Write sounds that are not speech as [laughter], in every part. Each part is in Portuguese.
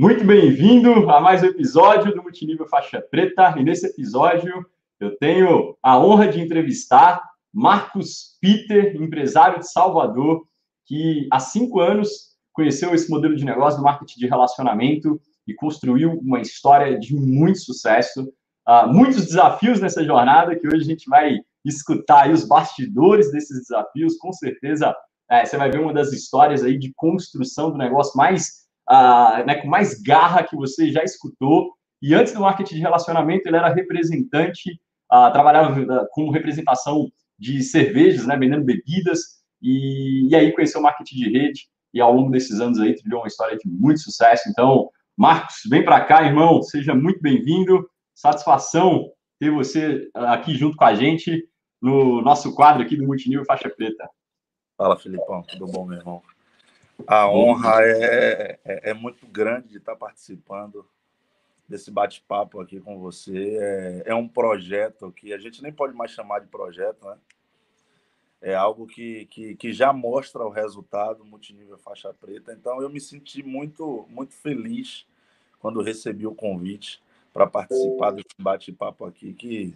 Muito bem-vindo a mais um episódio do Multinível Faixa Preta. E nesse episódio eu tenho a honra de entrevistar Marcos Peter, empresário de Salvador, que há cinco anos conheceu esse modelo de negócio do marketing de relacionamento e construiu uma história de muito sucesso. Uh, muitos desafios nessa jornada que hoje a gente vai escutar os bastidores desses desafios. Com certeza é, você vai ver uma das histórias aí de construção do negócio mais uh, né, com mais garra que você já escutou. E antes do marketing de relacionamento, ele era representante, uh, trabalhava uh, com representação de cervejas, né, vendendo bebidas, e, e, aí conheceu o marketing de rede, e ao longo desses anos aí trilhou uma história de muito sucesso. Então, Marcos, vem para cá, irmão, seja muito bem-vindo. Satisfação ter você aqui junto com a gente no nosso quadro aqui do Multinível Faixa Preta. Fala, Filipão, tudo bom, meu irmão? A honra é, é, é, muito grande de estar participando desse bate-papo aqui com você. É, é, um projeto que a gente nem pode mais chamar de projeto, né? É algo que, que, que já mostra o resultado multinível faixa preta. Então, eu me senti muito, muito feliz quando recebi o convite para participar desse bate-papo aqui, que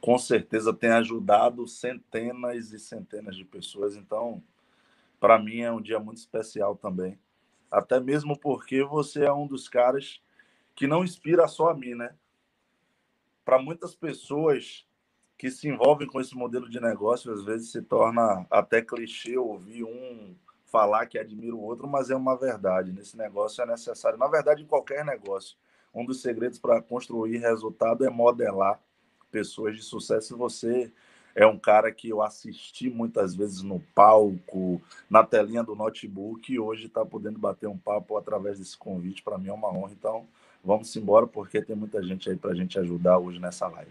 com certeza tem ajudado centenas e centenas de pessoas. Então, para mim é um dia muito especial também. Até mesmo porque você é um dos caras que não inspira só a mim, né? Para muitas pessoas que se envolvem com esse modelo de negócio, às vezes se torna até clichê ouvir um falar que admira o outro, mas é uma verdade. Nesse negócio é necessário, na verdade, em qualquer negócio, um dos segredos para construir resultado é modelar pessoas de sucesso. E você é um cara que eu assisti muitas vezes no palco, na telinha do notebook, e hoje está podendo bater um papo através desse convite. Para mim é uma honra. Então, vamos embora, porque tem muita gente aí para a gente ajudar hoje nessa live.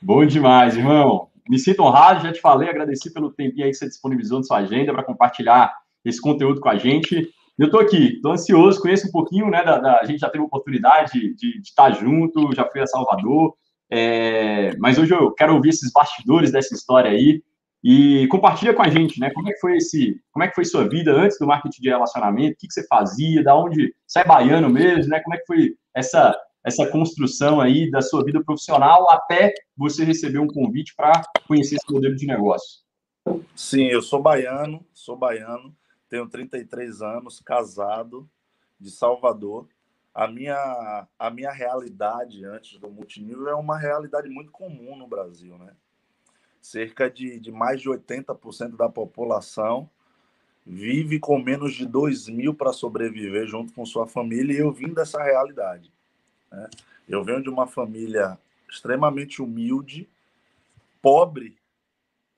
Bom demais, irmão. Me sinto honrado, já te falei, agradeci pelo tempinho aí que você disponibilizou na sua agenda para compartilhar esse conteúdo com a gente. Eu estou aqui, estou ansioso, conheço um pouquinho, né? Da, da, a gente já teve a oportunidade de, de, de estar junto, já fui a Salvador, é, mas hoje eu quero ouvir esses bastidores dessa história aí e compartilha com a gente, né? Como é que foi esse, como é que foi sua vida antes do marketing de relacionamento? O que, que você fazia? Da onde você é baiano mesmo, né? Como é que foi essa essa construção aí da sua vida profissional até você receber um convite para conhecer esse modelo de negócio? Sim, eu sou baiano, sou baiano, tenho 33 anos, casado, de Salvador a minha, a minha realidade antes do multinível é uma realidade muito comum no Brasil, né? Cerca de, de mais de 80% da população vive com menos de 2 mil para sobreviver junto com sua família, e eu vim dessa realidade. Né? Eu venho de uma família extremamente humilde, pobre,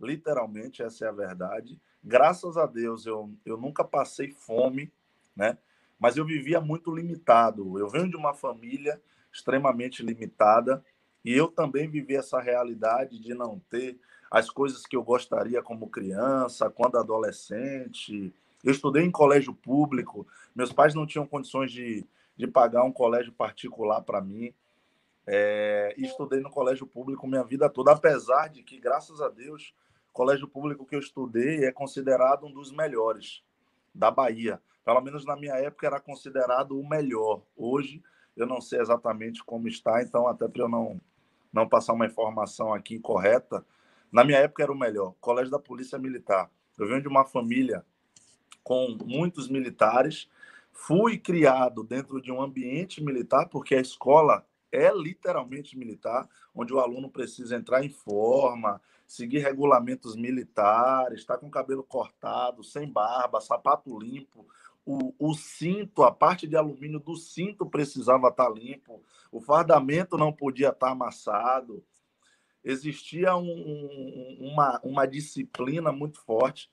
literalmente, essa é a verdade. Graças a Deus, eu, eu nunca passei fome, né? Mas eu vivia muito limitado. Eu venho de uma família extremamente limitada e eu também vivi essa realidade de não ter as coisas que eu gostaria como criança, quando adolescente. Eu estudei em colégio público, meus pais não tinham condições de, de pagar um colégio particular para mim. É, estudei no colégio público minha vida toda, apesar de que, graças a Deus, o colégio público que eu estudei é considerado um dos melhores da Bahia pelo menos na minha época, era considerado o melhor. Hoje, eu não sei exatamente como está, então, até para eu não, não passar uma informação aqui correta, na minha época era o melhor Colégio da Polícia Militar. Eu venho de uma família com muitos militares, fui criado dentro de um ambiente militar, porque a escola é literalmente militar, onde o aluno precisa entrar em forma, seguir regulamentos militares, estar tá com o cabelo cortado, sem barba, sapato limpo, o, o cinto, a parte de alumínio do cinto precisava estar limpo, o fardamento não podia estar amassado. Existia um, uma, uma disciplina muito forte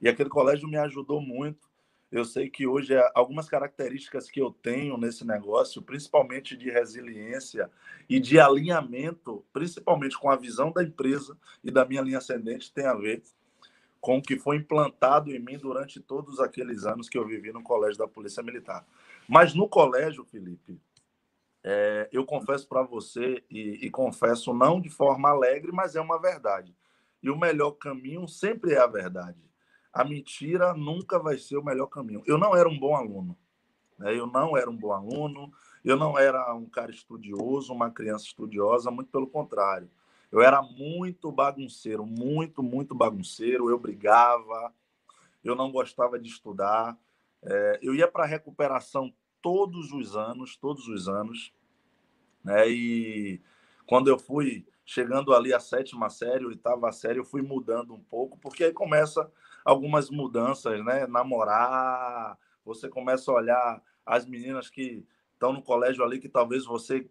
e aquele colégio me ajudou muito. Eu sei que hoje é, algumas características que eu tenho nesse negócio, principalmente de resiliência e de alinhamento, principalmente com a visão da empresa e da minha linha ascendente, tem a ver com o que foi implantado em mim durante todos aqueles anos que eu vivi no colégio da Polícia Militar. Mas no colégio, Felipe, é, eu confesso para você, e, e, confesso não de forma alegre, mas é uma verdade. E o melhor caminho sempre é a verdade. A mentira nunca vai ser o melhor caminho. Eu não era um bom aluno. Né? Eu não era um bom aluno, eu não era um cara estudioso, uma criança estudiosa, muito pelo contrário. Eu era muito bagunceiro, muito, muito bagunceiro. Eu brigava, eu não gostava de estudar. É, eu ia para recuperação todos os anos, todos os anos. Né? E quando eu fui chegando ali a sétima série, oitava série, eu fui mudando um pouco, porque aí começa algumas mudanças, né? Namorar, você começa a olhar as meninas que estão no colégio ali, que talvez você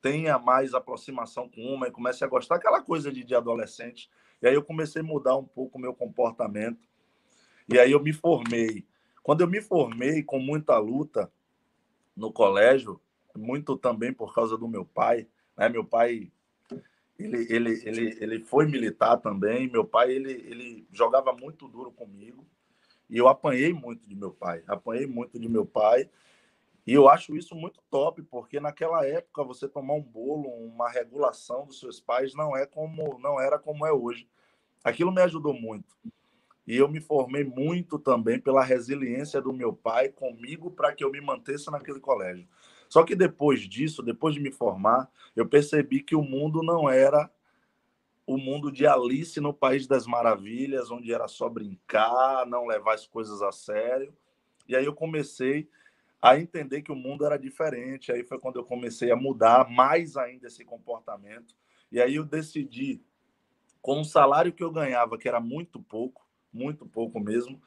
tenha mais aproximação com uma e comece a gostar, aquela coisa de, de adolescente. E aí eu comecei a mudar um pouco o meu comportamento. E aí eu me formei. Quando eu me formei com muita luta no colégio, muito também por causa do meu pai, né? Meu pai ele, ele, ele, ele foi militar também. Meu pai ele, ele jogava muito duro comigo e eu apanhei muito de meu pai. Apanhei muito de meu pai e eu acho isso muito top, porque naquela época você tomar um bolo, uma regulação dos seus pais não é como não era como é hoje. Aquilo me ajudou muito. E eu me formei muito também pela resiliência do meu pai comigo para que eu me mantesse naquele colégio. Só que depois disso, depois de me formar, eu percebi que o mundo não era o mundo de Alice no País das Maravilhas, onde era só brincar, não levar as coisas a sério. E aí eu comecei a entender que o mundo era diferente. Aí foi quando eu comecei a mudar mais ainda esse comportamento. E aí eu decidi, com o salário que eu ganhava, que era muito pouco, muito pouco mesmo,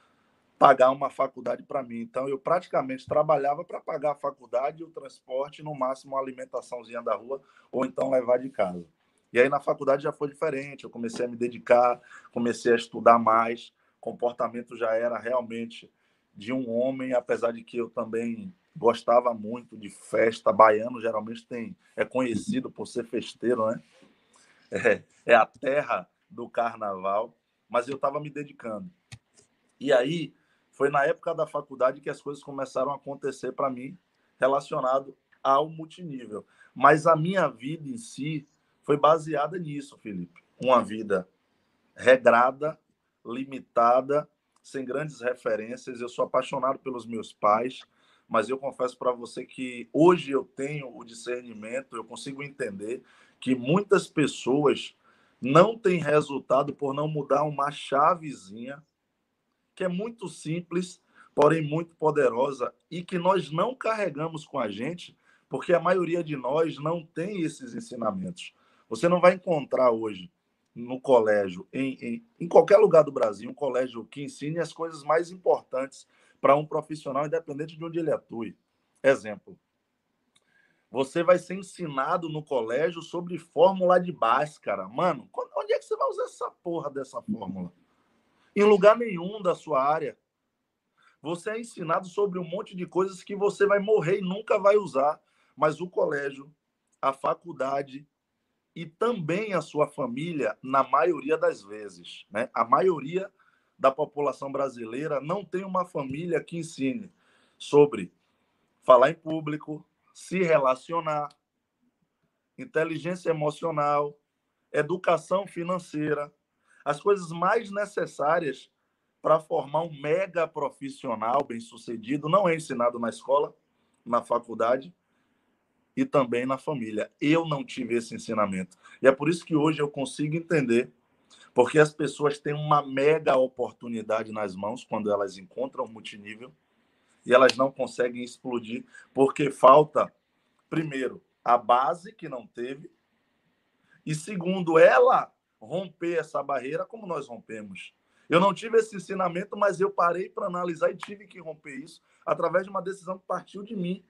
pagar uma faculdade para mim. Então eu praticamente trabalhava para pagar a faculdade, o transporte, no máximo uma alimentaçãozinha da rua, ou então levar de casa. E aí na faculdade já foi diferente, eu comecei a me dedicar, comecei a estudar mais, comportamento já era realmente de um homem, apesar de que eu também gostava muito de festa. Baiano geralmente tem é conhecido por ser festeiro, né? É, é a terra do carnaval, mas eu estava me dedicando. E aí foi na época da faculdade que as coisas começaram a acontecer para mim relacionado ao multinível. Mas a minha vida em si foi baseada nisso, Felipe. Uma vida regrada, limitada sem grandes referências. Eu sou apaixonado pelos meus pais, mas eu confesso para você que hoje eu tenho o discernimento, eu consigo entender que muitas pessoas não têm resultado por não mudar uma chavezinha que é muito simples, porém muito poderosa e que nós não carregamos com a gente, porque a maioria de nós não tem esses ensinamentos. Você não vai encontrar hoje no colégio, em, em, em qualquer lugar do Brasil, um colégio que ensine as coisas mais importantes para um profissional, independente de onde ele atue. Exemplo. Você vai ser ensinado no colégio sobre fórmula de Bhaskara. Mano, onde é que você vai usar essa porra dessa fórmula? Em lugar nenhum da sua área. Você é ensinado sobre um monte de coisas que você vai morrer e nunca vai usar. Mas o colégio, a faculdade, e também a sua família, na maioria das vezes. Né? A maioria da população brasileira não tem uma família que ensine sobre falar em público, se relacionar, inteligência emocional, educação financeira, as coisas mais necessárias para formar um mega profissional bem-sucedido não é ensinado na escola, na faculdade e também na família. Eu não tive esse ensinamento. E é por isso que hoje eu consigo entender porque as pessoas têm uma mega oportunidade nas mãos quando elas encontram multinível e elas não conseguem explodir porque falta, primeiro, a base que não teve e segundo, ela romper essa barreira como nós rompemos. Eu não tive esse ensinamento, mas eu parei para analisar e tive que romper isso através de uma decisão que partiu de mim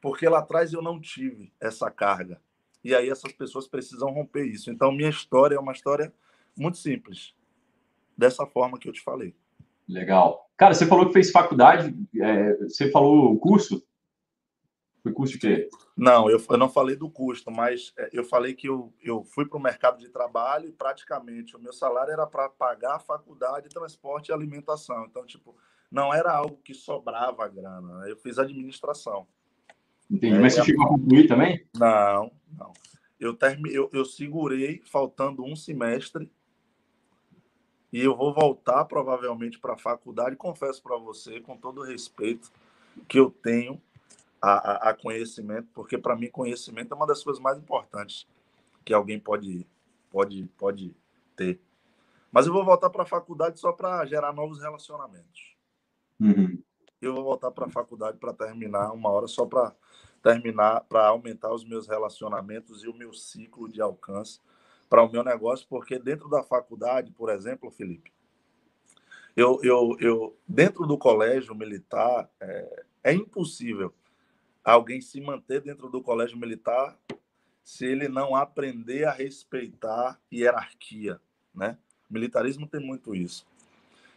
porque lá atrás eu não tive essa carga. E aí essas pessoas precisam romper isso. Então, minha história é uma história muito simples, dessa forma que eu te falei. Legal. Cara, você falou que fez faculdade, é, você falou curso? Foi curso de quê? Não, eu, eu não falei do custo, mas é, eu falei que eu, eu fui para o mercado de trabalho e praticamente o meu salário era para pagar a faculdade, transporte e alimentação. Então, tipo, não era algo que sobrava grana. Né? Eu fiz administração. Entendi. Mas você é, chegou a concluir também? Não, não. Eu, termi... eu, eu segurei faltando um semestre e eu vou voltar provavelmente para a faculdade. Confesso para você, com todo respeito, que eu tenho a, a, conhecimento, porque para mim conhecimento é uma das coisas mais importantes que alguém pode, pode, pode ter. Mas eu vou voltar para a faculdade só para gerar novos relacionamentos. Uhum. Eu vou voltar para a faculdade para terminar uma hora só para terminar, para aumentar os meus relacionamentos e o meu ciclo de alcance para o meu negócio, porque dentro da faculdade, por exemplo, Felipe, eu, eu, eu dentro do colégio militar é, é impossível alguém se manter dentro do colégio militar se ele não aprender a respeitar hierarquia, né? Militarismo tem muito isso.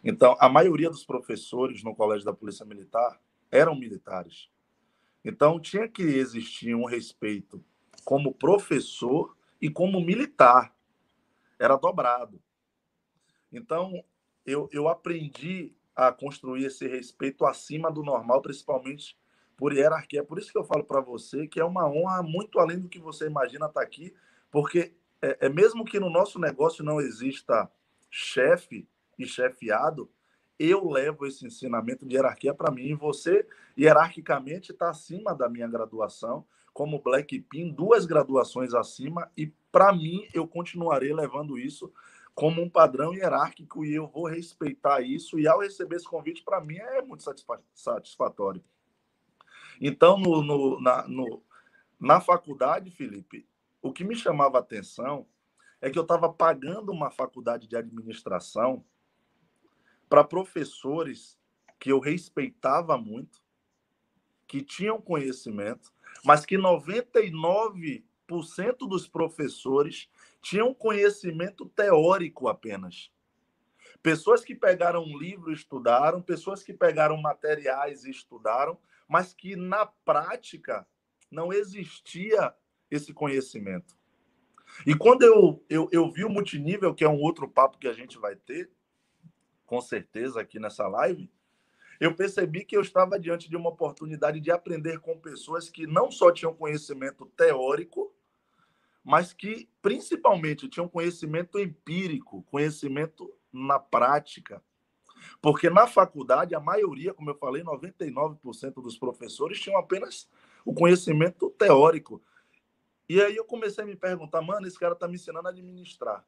Então, a maioria dos professores no colégio da Polícia Militar eram militares. Então, tinha que existir um respeito como professor e como militar. Era dobrado. Então, eu, eu aprendi a construir esse respeito acima do normal, principalmente por hierarquia. É por isso que eu falo para você que é uma honra muito além do que você imagina estar tá aqui, porque é, é mesmo que no nosso negócio não exista chefe e chefiado, eu levo esse ensinamento de hierarquia para mim. E você, hierarquicamente, está acima da minha graduação, como Black Pin, duas graduações acima, e para mim, eu continuarei levando isso como um padrão hierárquico e eu vou respeitar isso. E ao receber esse convite, para mim, é muito satisfatório. Então, no, no, na, no, na faculdade, Felipe, o que me chamava a atenção é que eu estava pagando uma faculdade de administração para professores que eu respeitava muito, que tinham conhecimento, mas que 99% dos professores tinham conhecimento teórico apenas. Pessoas que pegaram um livro e estudaram, pessoas que pegaram materiais e estudaram, mas que na prática não existia esse conhecimento. E quando eu, eu, eu vi o multinível, que é um outro papo que a gente vai ter, com certeza, aqui nessa live, eu percebi que eu estava diante de uma oportunidade de aprender com pessoas que não só tinham conhecimento teórico, mas que principalmente tinham conhecimento empírico, conhecimento na prática. Porque na faculdade, a maioria, como eu falei, 99% dos professores tinham apenas o conhecimento teórico. E aí eu comecei a me perguntar, mano, esse cara tá me ensinando a administrar.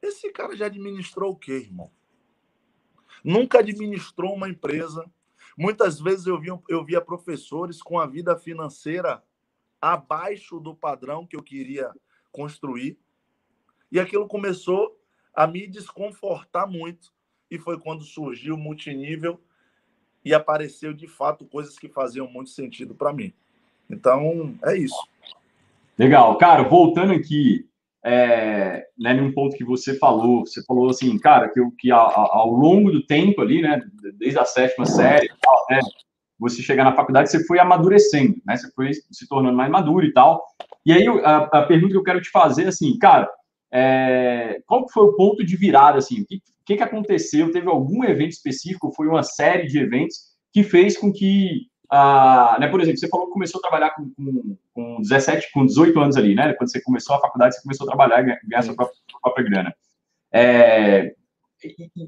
Esse cara já administrou o quê, irmão? Nunca administrou uma empresa. Muitas vezes eu via, eu via professores com a vida financeira abaixo do padrão que eu queria construir. E aquilo começou a me desconfortar muito. E foi quando surgiu o multinível e apareceu de fato coisas que faziam muito sentido para mim. Então, é isso. Legal. Cara, voltando aqui, é, né, num ponto que você falou, você falou assim, cara, que, que ao, ao longo do tempo ali, né, desde a sétima série, né, você chegar na faculdade, você foi amadurecendo, né, você foi se tornando mais maduro e tal. E aí, a, a pergunta que eu quero te fazer, assim, cara, é, qual foi o ponto de virada, assim, o que, que, que aconteceu? Teve algum evento específico? Foi uma série de eventos que fez com que ah, né, por exemplo, você falou que começou a trabalhar com, com, com 17, com 18 anos ali, né? Quando você começou a faculdade, você começou a trabalhar e ganhar sua própria, sua própria grana. É,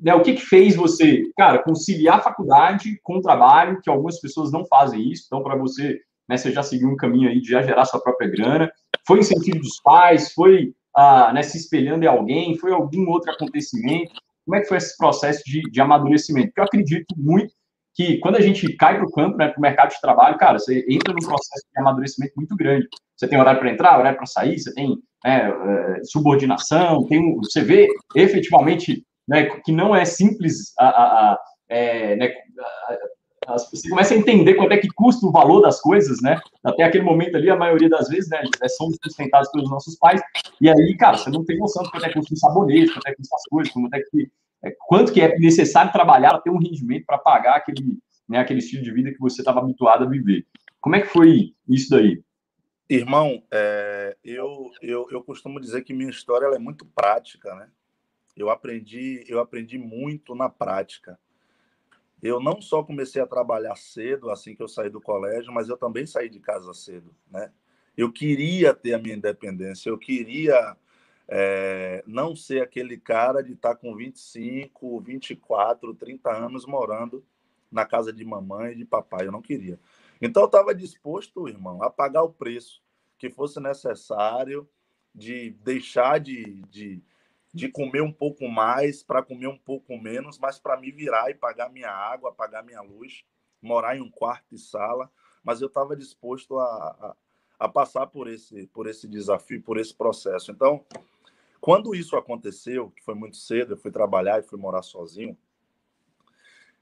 né, o que, que fez você, cara, conciliar a faculdade com o trabalho, que algumas pessoas não fazem isso, então para você, né, você já seguiu um caminho aí de já gerar sua própria grana, foi incentivo dos pais, foi ah, né, se espelhando em alguém, foi algum outro acontecimento, como é que foi esse processo de, de amadurecimento? Porque eu acredito muito que quando a gente cai para o campo, né, para o mercado de trabalho, cara, você entra num processo de amadurecimento muito grande. Você tem horário para entrar, horário para sair, você tem né, é, subordinação, tem, você vê efetivamente né, que não é simples a, a, a é, né, você começa a entender quanto é que custa o valor das coisas, né? Até aquele momento ali, a maioria das vezes, né, é, somos sustentados pelos nossos pais, e aí, cara, você não tem noção de quanto é que custa o sabonete, quanto é que custa as coisas, quanto é que é, quanto que é necessário trabalhar para ter um rendimento para pagar aquele, né, aquele estilo de vida que você estava habituado a viver. Como é que foi isso daí? Irmão, é, eu, eu, eu costumo dizer que minha história é muito prática, né? Eu aprendi, eu aprendi muito na prática. Eu não só comecei a trabalhar cedo, assim que eu saí do colégio, mas eu também saí de casa cedo, né? Eu queria ter a minha independência, eu queria é, não ser aquele cara de estar tá com 25, 24, 30 anos morando na casa de mamãe e de papai. Eu não queria. Então eu estava disposto, irmão, a pagar o preço que fosse necessário de deixar de, de, de comer um pouco mais para comer um pouco menos, mas para me virar e pagar minha água, pagar minha luz, morar em um quarto e sala. Mas eu estava disposto a, a, a passar por esse, por esse desafio, por esse processo. Então, quando isso aconteceu, que foi muito cedo, eu fui trabalhar e fui morar sozinho,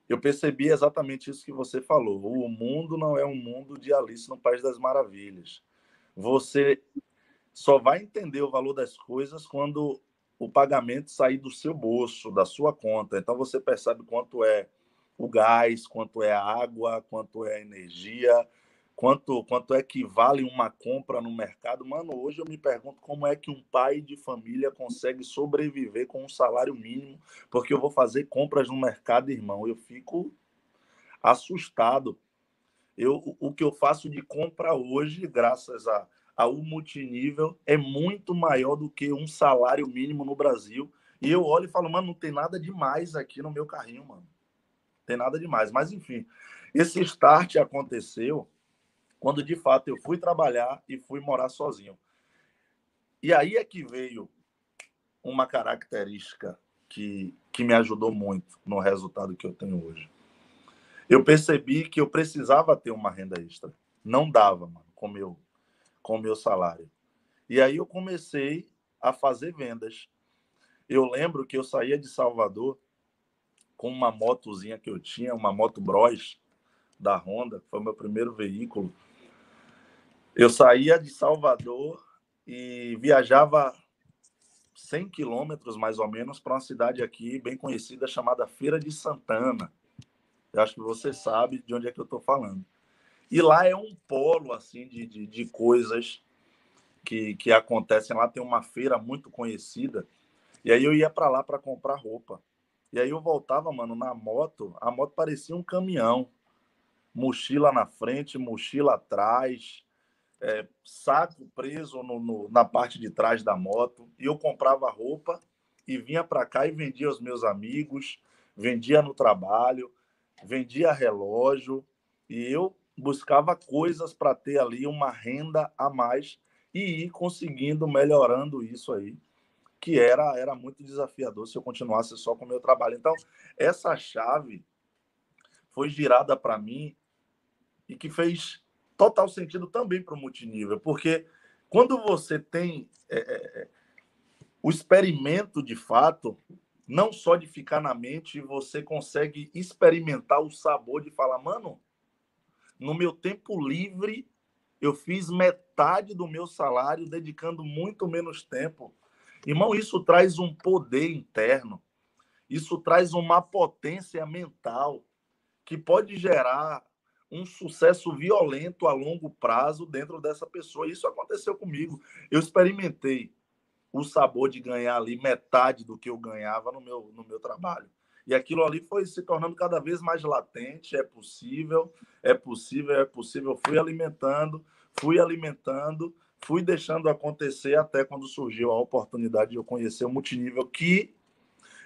eu percebi exatamente isso que você falou. O mundo não é um mundo de Alice no País das Maravilhas. Você só vai entender o valor das coisas quando o pagamento sair do seu bolso, da sua conta. Então você percebe quanto é o gás, quanto é a água, quanto é a energia, quanto, quanto é que vale uma compra no mercado. Mano, hoje eu me pergunto como é que um pai de família consegue sobreviver com um salário mínimo, porque eu vou fazer compras no mercado, irmão. Eu fico assustado. Eu, o que eu faço de compra hoje, graças a, a um multinível, é muito maior do que um salário mínimo no Brasil. E eu olho e falo, mano, não tem nada demais aqui no meu carrinho, mano. Tem nada demais. Mas, enfim, esse start aconteceu quando de fato eu fui trabalhar e fui morar sozinho. E aí é que veio uma característica que, que me ajudou muito no resultado que eu tenho hoje. Eu percebi que eu precisava ter uma renda extra. Não dava, mano, com meu, com meu salário. E aí eu comecei a fazer vendas. Eu lembro que eu saía de Salvador com uma motozinha que eu tinha, uma moto Bros da Honda, foi o meu primeiro veículo. Eu saía de Salvador e viajava 100 quilômetros, mais ou menos, para uma cidade aqui bem conhecida chamada Feira de Santana. Eu acho que você sabe de onde é que eu estou falando. E lá é um polo assim de, de, de coisas que, que acontecem. Lá tem uma feira muito conhecida. E aí eu ia para lá para comprar roupa. E aí eu voltava, mano, na moto. A moto parecia um caminhão. Mochila na frente, mochila atrás é, saco preso no, no, na parte de trás da moto. E eu comprava roupa e vinha para cá e vendia aos meus amigos, vendia no trabalho, vendia relógio. E eu buscava coisas para ter ali uma renda a mais e ir conseguindo, melhorando isso aí, que era, era muito desafiador se eu continuasse só com o meu trabalho. Então, essa chave foi girada para mim e que fez total sentido também para o multinível, porque quando você tem é, é, é, o experimento de fato, não só de ficar na mente, você consegue experimentar o sabor de falar, mano, no meu tempo livre, eu fiz metade do meu salário dedicando muito menos tempo. Irmão, isso traz um poder interno, isso traz uma potência mental que pode gerar um sucesso violento a longo prazo dentro dessa pessoa. Isso aconteceu comigo. Eu experimentei o sabor de ganhar ali metade do que eu ganhava no meu, no meu trabalho. E aquilo ali foi se tornando cada vez mais latente. É possível, é possível, é possível. Fui alimentando, fui alimentando, fui deixando acontecer até quando surgiu a oportunidade de eu conhecer o multinível, que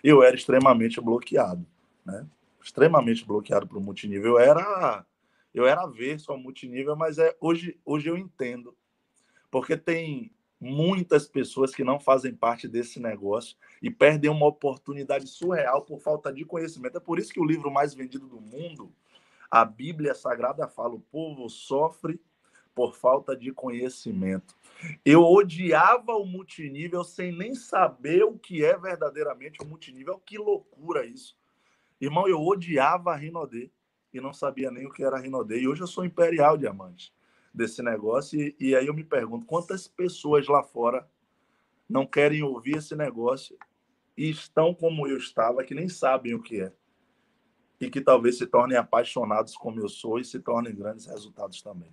eu era extremamente bloqueado, né? Extremamente bloqueado para o multinível. Eu era eu era avesso ao multinível, mas é, hoje, hoje eu entendo. Porque tem muitas pessoas que não fazem parte desse negócio e perdem uma oportunidade surreal por falta de conhecimento. É por isso que o livro mais vendido do mundo, a Bíblia Sagrada, fala: o povo sofre por falta de conhecimento. Eu odiava o multinível sem nem saber o que é verdadeiramente o multinível. Que loucura isso. Irmão, eu odiava a Rinodê e não sabia nem o que era Rinodê. E hoje eu sou imperial diamante desse negócio. E, e aí eu me pergunto quantas pessoas lá fora não querem ouvir esse negócio e estão como eu estava, que nem sabem o que é. E que talvez se tornem apaixonados como eu sou e se tornem grandes resultados também.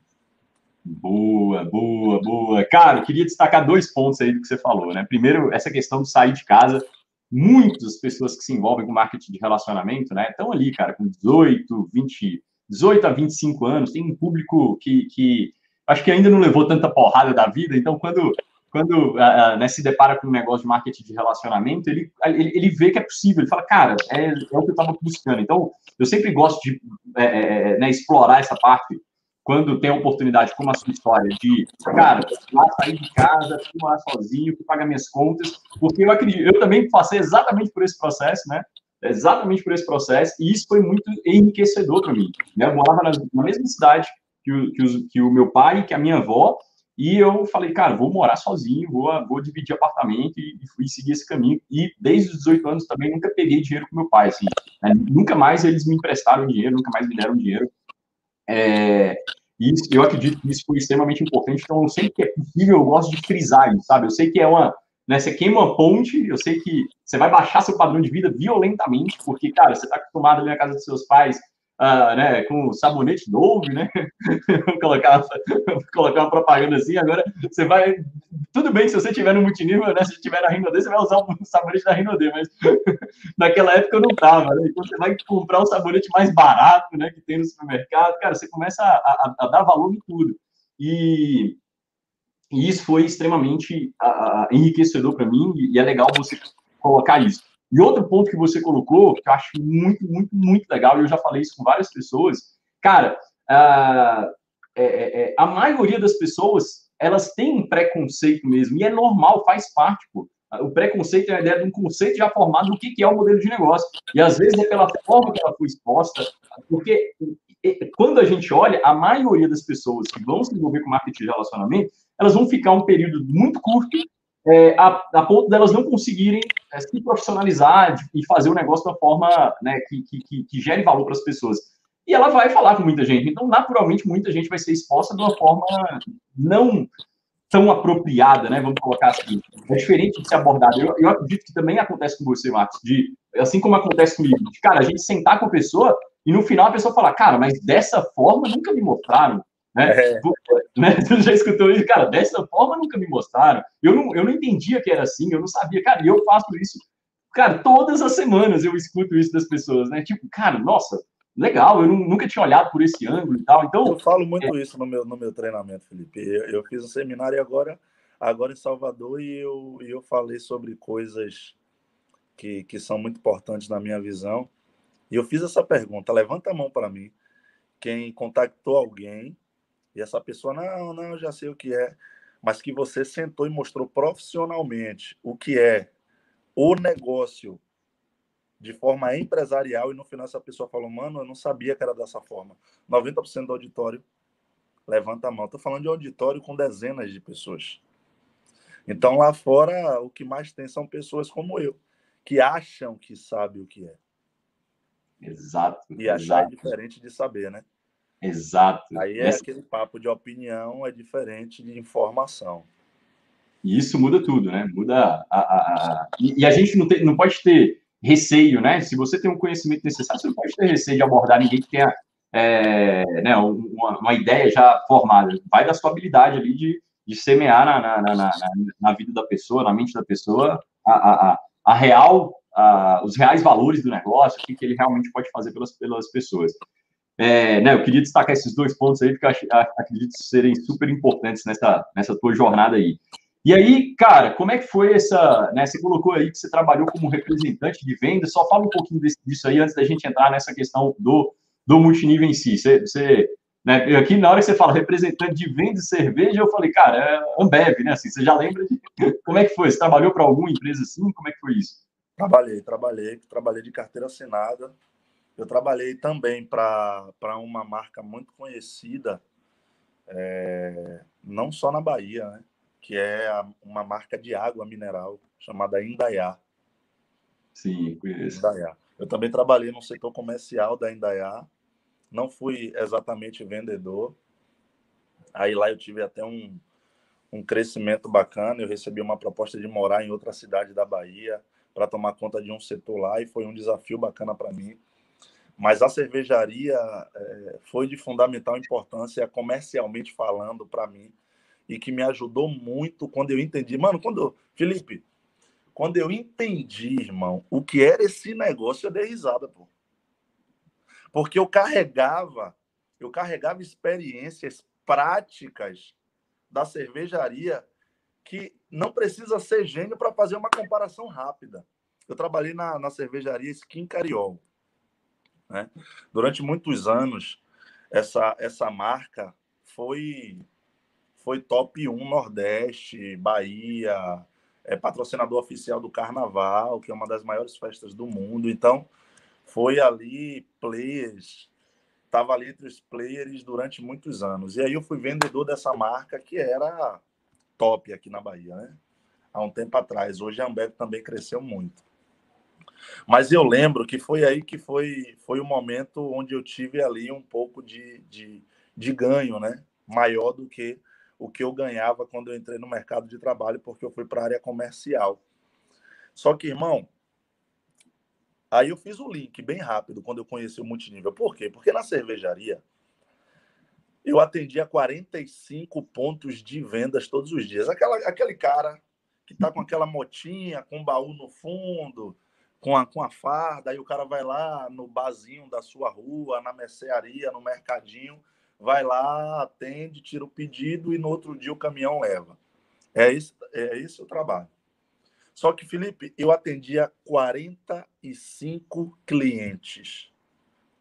Boa, boa, boa. Cara, eu queria destacar dois pontos aí do que você falou, né? Primeiro, essa questão de sair de casa muitas pessoas que se envolvem com marketing de relacionamento, né, estão ali, cara, com 18, 20, 18 a 25 anos, tem um público que, que acho que ainda não levou tanta porrada da vida, então quando quando uh, né, se depara com um negócio de marketing de relacionamento, ele, ele, ele vê que é possível, ele fala, cara, é, é o que eu estava buscando. Então, eu sempre gosto de é, é, é, né, explorar essa parte quando tem a oportunidade, como a sua história, de, cara, lá sair de casa, fui morar sozinho, pagar minhas contas, porque eu acredito, eu também passei exatamente por esse processo, né? Exatamente por esse processo, e isso foi muito enriquecedor para mim. Né? Eu morava na, na mesma cidade que o, que, o, que o meu pai, que a minha avó, e eu falei, cara, vou morar sozinho, vou, vou dividir apartamento e, e fui seguir esse caminho. E desde os 18 anos também nunca peguei dinheiro com meu pai, assim. Né? Nunca mais eles me emprestaram dinheiro, nunca mais me deram dinheiro. É, e eu acredito que isso foi extremamente importante. Então, sempre que é possível, eu gosto de frisar isso, sabe? Eu sei que é uma. Né, você queima uma ponte, eu sei que você vai baixar seu padrão de vida violentamente, porque, cara, você está acostumado ali na casa dos seus pais uh, né, com sabonete novo, né? [laughs] vou colocar, vou colocar uma propaganda assim. Agora você vai. Tudo bem se você tiver no multinível, né? Se tiver na Rinode, você vai usar o sabonete da Rinode, mas [laughs] naquela época eu não tava, né? Então você vai comprar o sabonete mais barato, né? Que tem no supermercado, cara, você começa a, a, a dar valor em tudo. E, e isso foi extremamente a, enriquecedor para mim, e é legal você colocar isso. E outro ponto que você colocou, que eu acho muito, muito, muito legal, e eu já falei isso com várias pessoas, cara, uh, é, é, a maioria das pessoas, elas têm um preconceito mesmo, e é normal, faz parte, pô. O preconceito é a ideia de um conceito já formado do que é o modelo de negócio. E às vezes é pela forma que ela foi exposta, porque quando a gente olha, a maioria das pessoas que vão se envolver com marketing de relacionamento, elas vão ficar um período muito curto é, a, a, ponto delas não conseguirem é, se profissionalizar e fazer o negócio de uma forma né, que, que, que, gere valor para as pessoas. E ela vai falar com muita gente. Então, naturalmente, muita gente vai ser exposta de uma forma não tão apropriada, né? Vamos colocar assim. É diferente de ser abordado. Eu, eu acredito que também acontece com você, Marcos, de, assim como acontece comigo, de, cara, a gente sentar com a pessoa e no final a pessoa falar, cara, mas dessa forma nunca me mostraram. Né? É. né? [laughs] Tu já escutou isso? Cara, dessa forma nunca me mostraram. Eu não, eu não entendia que era assim, eu não sabia. Cara, e eu faço isso. Cara, todas as semanas eu escuto isso das pessoas, né? Tipo, cara, nossa, legal, eu nunca tinha olhado por esse ângulo e tal. Então, eu falo muito é... isso no meu, no meu treinamento, Felipe. Eu, eu, fiz um seminário agora, agora em Salvador e eu, eu falei sobre coisas que, que são muito importantes na minha visão. E eu fiz essa pergunta: levanta a mão para mim. Quem contactou alguém e essa pessoa, não, não, já sei o que é, mas que você sentou e mostrou profissionalmente o que é o negócio de forma empresarial e no final essa pessoa falou, mano, eu não sabia que era dessa forma. 90% do auditório levanta a mão. Estou falando de auditório com dezenas de pessoas. Então lá fora o que mais tem são pessoas como eu, que acham que sabe o que é. Exato. E achar é diferente de saber, né? Exato. Aí é Essa... aquele papo de opinião é diferente de informação. E isso muda tudo, né? Muda a. a, a... E, e, a gente não, tem, não pode ter receio, né? Se você tem um conhecimento necessário, você não pode ter receio de abordar ninguém que tenha é, né, uma, uma, ideia já formada. Vai da sua habilidade ali de, de semear na, na, na, na, vida da pessoa, na mente da pessoa, a, a, a real, a, os reais valores do negócio, o que, que ele realmente pode fazer pelas, pelas pessoas. É, né, eu queria destacar esses dois pontos aí, porque acredito serem super importantes nessa, nessa tua jornada aí. E aí, cara, como é que foi essa, né, você colocou aí que você trabalhou como representante de venda, só fala um pouquinho disso aí antes da gente entrar nessa questão do, do multinível em si. Você, você né, aqui na hora que você fala representante de venda de cerveja, eu falei, cara, é Ambev, né, assim, você já lembra de como é que foi? Você trabalhou para alguma empresa assim? Como é que foi isso? Trabalhei, trabalhei, trabalhei de carteira assinada, eu trabalhei também para uma marca muito conhecida, é, não só na Bahia, né? que é a, uma marca de água mineral chamada Indaiá. Sim, conheço. Indaiá. Eu também trabalhei no setor comercial da Indaiá, não fui exatamente vendedor. Aí lá eu tive até um, um crescimento bacana. Eu recebi uma proposta de morar em outra cidade da Bahia para tomar conta de um setor lá e foi um desafio bacana para mim. Mas a cervejaria é, foi de fundamental importância, comercialmente falando, para mim, e que me ajudou muito quando eu entendi. Mano, quando. Felipe, quando eu entendi, irmão, o que era esse negócio, eu dei risada, pô. Porque eu carregava, eu carregava experiências práticas da cervejaria que não precisa ser gênio para fazer uma comparação rápida. Eu trabalhei na, na cervejaria Skin Cariol. Né? Durante muitos anos, essa, essa marca foi, foi top 1 Nordeste, Bahia, é patrocinador oficial do Carnaval, que é uma das maiores festas do mundo. Então, foi ali players, estava ali entre os players durante muitos anos. E aí eu fui vendedor dessa marca que era top aqui na Bahia, né? Há um tempo atrás. Hoje a Ambev também cresceu muito. Mas eu lembro que foi aí que foi, foi o momento onde eu tive ali um pouco de, de, de ganho, né? Maior do que o que eu ganhava quando eu entrei no mercado de trabalho, porque eu fui para a área comercial. Só que, irmão, aí eu fiz o link bem rápido quando eu conheci o multinível. Por quê? Porque na cervejaria eu atendia 45 pontos de vendas todos os dias. Aquela, aquele cara que está com aquela motinha, com um baú no fundo, com a, com a farda, aí o cara vai lá no barzinho da sua rua, na mercearia, no mercadinho, vai lá, atende, tira o pedido e no outro dia o caminhão leva. É isso, é esse o trabalho. Só que, Felipe, eu atendia 45 clientes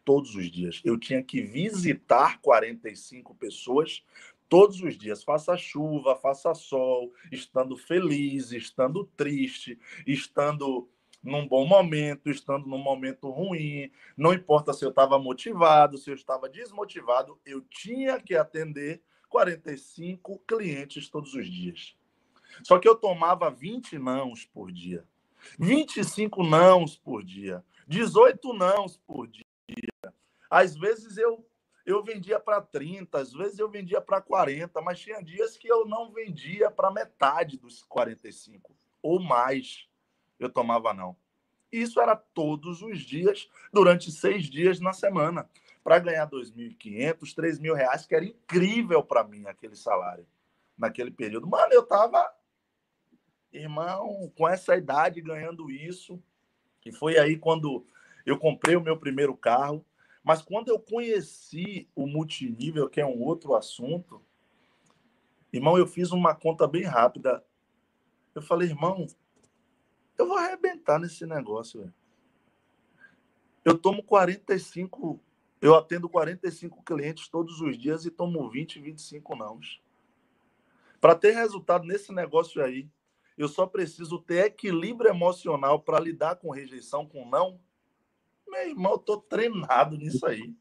todos os dias. Eu tinha que visitar 45 pessoas todos os dias, faça chuva, faça sol, estando feliz, estando triste, estando num bom momento, estando num momento ruim, não importa se eu estava motivado, se eu estava desmotivado, eu tinha que atender 45 clientes todos os dias. Só que eu tomava 20 nãos por dia, 25 nãos por dia, 18 nãos por dia. Às vezes eu eu vendia para 30, às vezes eu vendia para 40, mas tinha dias que eu não vendia para metade dos 45 ou mais eu tomava não. Isso era todos os dias, durante seis dias na semana, para ganhar 2.500, 3 mil reais, que era incrível para mim aquele salário naquele período. Mano, eu tava, irmão, com essa idade ganhando isso, e foi aí quando eu comprei o meu primeiro carro. Mas quando eu conheci o multinível, que é um outro assunto, irmão, eu fiz uma conta bem rápida. Eu falei, irmão, eu vou arrebentar nesse negócio, velho. Eu tomo 45, eu atendo 45 clientes todos os dias e tomo 20, 25 não. Para ter resultado nesse negócio aí, eu só preciso ter equilíbrio emocional para lidar com rejeição, com não. Meu irmão, eu tô treinado nisso aí.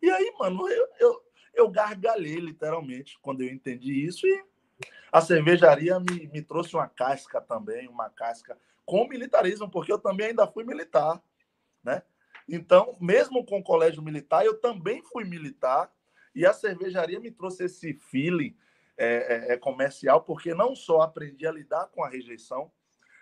E aí, mano, eu, eu, eu gargalhei literalmente quando eu entendi isso e a cervejaria me, me trouxe uma casca também, uma casca com militarismo, porque eu também ainda fui militar, né? Então, mesmo com o colégio militar, eu também fui militar e a cervejaria me trouxe esse feeling é, é, é, comercial, porque não só aprendi a lidar com a rejeição,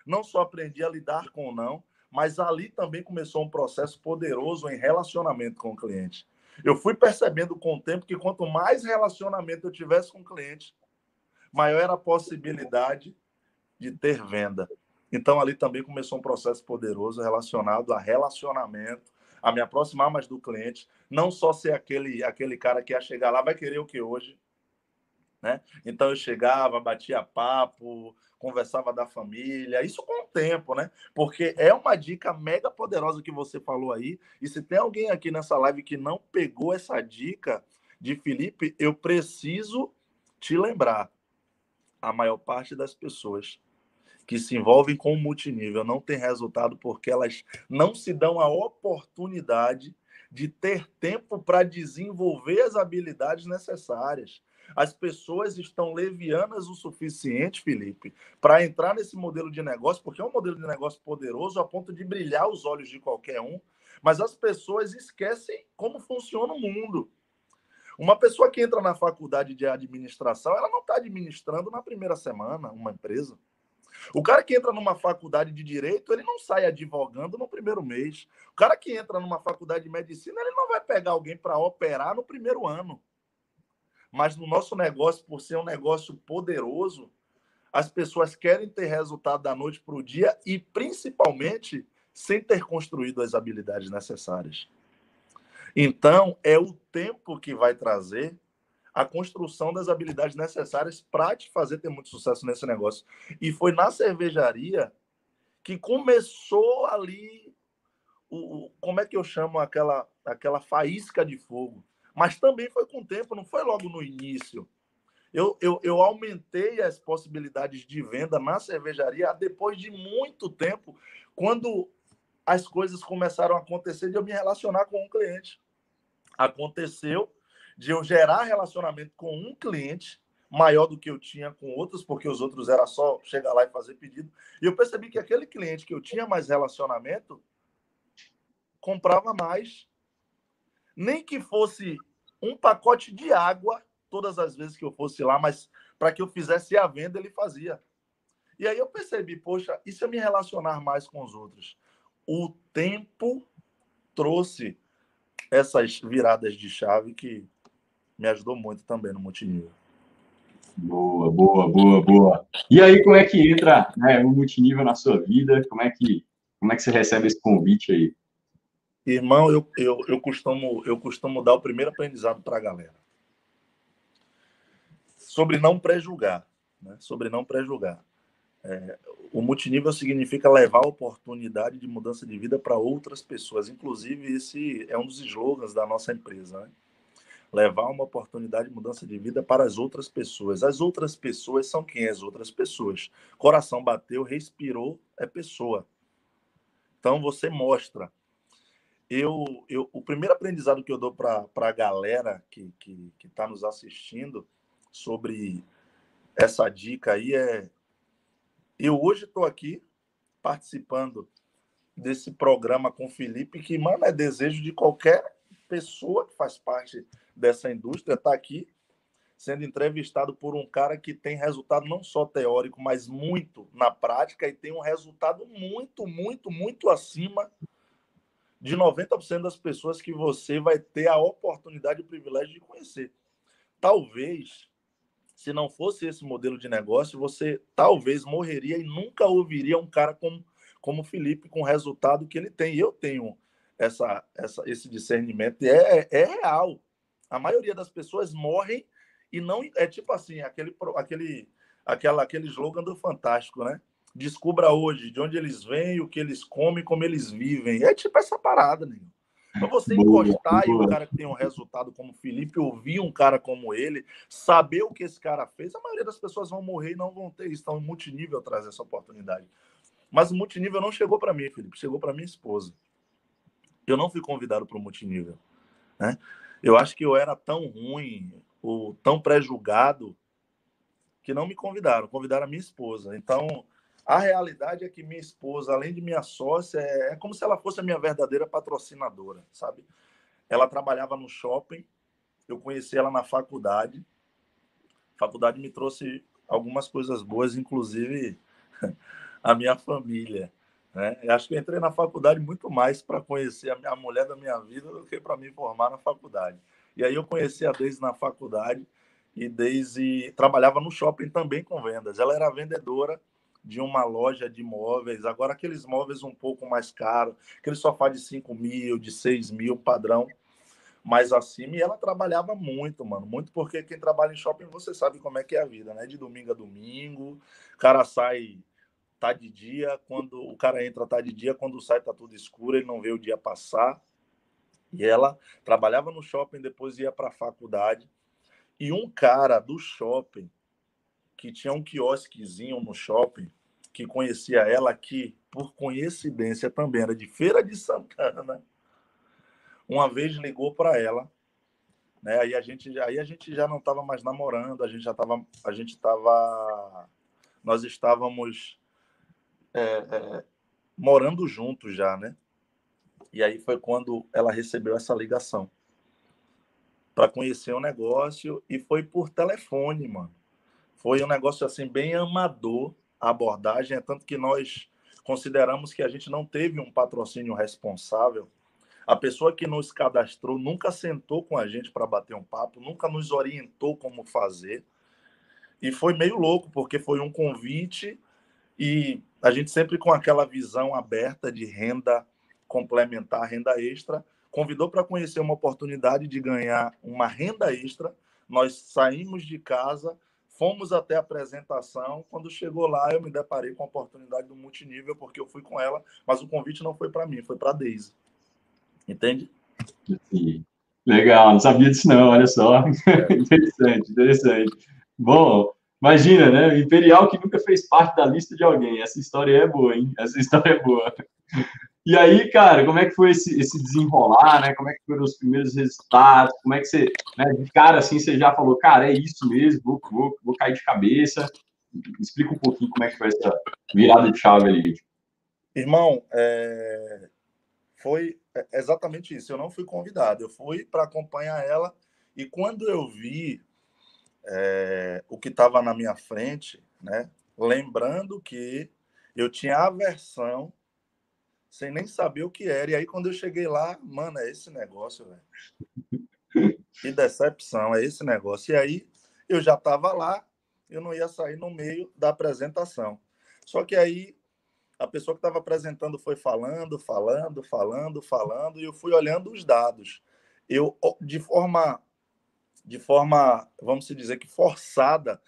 não só aprendi a lidar com o não, mas ali também começou um processo poderoso em relacionamento com o cliente. Eu fui percebendo com o tempo que quanto mais relacionamento eu tivesse com o cliente, maior era a possibilidade de ter venda. Então, ali também começou um processo poderoso relacionado a relacionamento, a me aproximar mais do cliente, não só ser aquele, aquele cara que ia chegar lá, vai querer o que hoje. Né? Então, eu chegava, batia papo, conversava da família, isso com o tempo, né? Porque é uma dica mega poderosa que você falou aí. E se tem alguém aqui nessa live que não pegou essa dica de Felipe, eu preciso te lembrar. A maior parte das pessoas que se envolvem com o multinível não têm resultado porque elas não se dão a oportunidade de ter tempo para desenvolver as habilidades necessárias. As pessoas estão levianas o suficiente, Felipe, para entrar nesse modelo de negócio, porque é um modelo de negócio poderoso a ponto de brilhar os olhos de qualquer um, mas as pessoas esquecem como funciona o mundo. Uma pessoa que entra na faculdade de administração, ela não está administrando na primeira semana uma empresa. O cara que entra numa faculdade de direito, ele não sai advogando no primeiro mês. O cara que entra numa faculdade de medicina, ele não vai pegar alguém para operar no primeiro ano. Mas no nosso negócio, por ser um negócio poderoso, as pessoas querem ter resultado da noite para o dia e, principalmente, sem ter construído as habilidades necessárias. Então, é o tempo que vai trazer a construção das habilidades necessárias para te fazer ter muito sucesso nesse negócio. E foi na cervejaria que começou ali o, como é que eu chamo aquela aquela faísca de fogo. Mas também foi com o tempo, não foi logo no início. Eu, eu, eu aumentei as possibilidades de venda na cervejaria depois de muito tempo, quando as coisas começaram a acontecer de eu me relacionar com um cliente. Aconteceu de eu gerar relacionamento com um cliente maior do que eu tinha com outros, porque os outros era só chegar lá e fazer pedido. E eu percebi que aquele cliente que eu tinha mais relacionamento comprava mais, nem que fosse um pacote de água todas as vezes que eu fosse lá, mas para que eu fizesse a venda, ele fazia. E aí eu percebi, poxa, e se eu me relacionar mais com os outros? O tempo trouxe essas viradas de chave que me ajudou muito também no multinível. Boa, boa, boa, boa. E aí, como é que entra né, o multinível na sua vida? Como é que, como é que você recebe esse convite aí? Irmão, eu, eu, eu, costumo, eu costumo dar o primeiro aprendizado para a galera. Sobre não pré-julgar. Né? Sobre não pré-julgar. É, o multinível significa levar a oportunidade de mudança de vida para outras pessoas. Inclusive, esse é um dos slogans da nossa empresa. Né? Levar uma oportunidade de mudança de vida para as outras pessoas. As outras pessoas são quem? As outras pessoas. Coração bateu, respirou, é pessoa. Então, você mostra eu, eu, o primeiro aprendizado que eu dou para a galera que está que, que tá nos assistindo sobre essa dica aí é: eu hoje estou aqui participando desse programa com o Felipe, que, mano, é desejo de qualquer pessoa que faz parte dessa indústria estar tá aqui sendo entrevistado por um cara que tem resultado não só teórico, mas muito na prática e tem um resultado muito, muito, muito acima de 90% das pessoas que você vai ter a oportunidade e o privilégio de conhecer. Talvez, se não fosse esse modelo de negócio, você talvez morreria e nunca ouviria um cara como, como o Felipe com o resultado que ele tem. Eu tenho essa, essa, esse discernimento e é, é real. A maioria das pessoas morrem e não é tipo assim, aquele, aquele, aquela, aquele slogan do Fantástico, né? descubra hoje de onde eles vêm, o que eles comem, como eles vivem. É tipo essa parada, né? Para você encostar boa, e o cara que tem um resultado como o Felipe, ouvir um cara como ele, saber o que esse cara fez, a maioria das pessoas vão morrer e não vão ter isso. Então, o multinível traz essa oportunidade. Mas o multinível não chegou para mim, Felipe, chegou para minha esposa. Eu não fui convidado para o multinível. Né? Eu acho que eu era tão ruim, ou tão pré-julgado, que não me convidaram. Convidaram a minha esposa. Então, a realidade é que minha esposa, além de minha sócia, é, é como se ela fosse a minha verdadeira patrocinadora, sabe? Ela trabalhava no shopping, eu conheci ela na faculdade. A faculdade me trouxe algumas coisas boas, inclusive [laughs] a minha família. Né? Eu acho que eu entrei na faculdade muito mais para conhecer a, minha, mulher da minha vida do que para me formar na faculdade. E aí eu conheci a Deise na faculdade e Deise trabalhava no shopping também com vendas. Ela era vendedora de uma loja de móveis, agora aqueles móveis um pouco mais caros, aquele sofá de 5 mil, de 6 mil, padrão mais acima, e ela trabalhava muito, mano, muito porque quem trabalha em shopping você sabe como é que é a vida, né? De domingo a domingo, o cara sai, tá de dia, quando o cara entra tá de dia, quando sai tá tudo escuro, ele não vê o dia passar. E ela trabalhava no shopping, depois ia para a faculdade. E um cara do shopping que tinha um quiosquezinho no shopping, que conhecia ela, que por coincidência também era de Feira de Santana, uma vez ligou para ela, né? Aí a gente, aí a gente já não estava mais namorando, a gente já estava, a gente estava, nós estávamos é, é, morando juntos já, né? E aí foi quando ela recebeu essa ligação para conhecer o negócio e foi por telefone, mano. Foi um negócio assim bem amador a abordagem, é tanto que nós consideramos que a gente não teve um patrocínio responsável. A pessoa que nos cadastrou nunca sentou com a gente para bater um papo, nunca nos orientou como fazer. E foi meio louco, porque foi um convite e a gente sempre com aquela visão aberta de renda complementar, renda extra, convidou para conhecer uma oportunidade de ganhar uma renda extra Nós saímos de casa, fomos até a apresentação. Quando chegou lá, eu me deparei com a oportunidade do multinível, porque eu fui com ela, mas o convite não foi para mim, foi para a Deise. Entende? Sim. Legal, não sabia disso não, olha só. É. [laughs] interessante, interessante. Bom, imagina, né? Imperial que nunca fez parte da lista de alguém. Essa história é boa, hein? Essa história é boa. E aí, cara, como é que foi esse, esse desenrolar, né? Como é que foram os primeiros resultados? Como é que você, né, de cara assim, você já falou, cara, é isso mesmo, vou, vou, vou cair de cabeça. Explica um pouquinho como é que foi essa virada de chave ali. Irmão, é... foi exatamente isso. Eu não fui convidado, eu fui para acompanhar ela e quando eu vi é... o que estava na minha frente, né? Lembrando que eu tinha aversão sem nem saber o que era. E aí, quando eu cheguei lá, mano, é esse negócio, velho. Que decepção, é esse negócio. E aí, eu já estava lá, eu não ia sair no meio da apresentação. Só que aí, a pessoa que estava apresentando foi falando, falando, falando, falando, e eu fui olhando os dados. Eu, de forma, de forma, vamos dizer que forçada,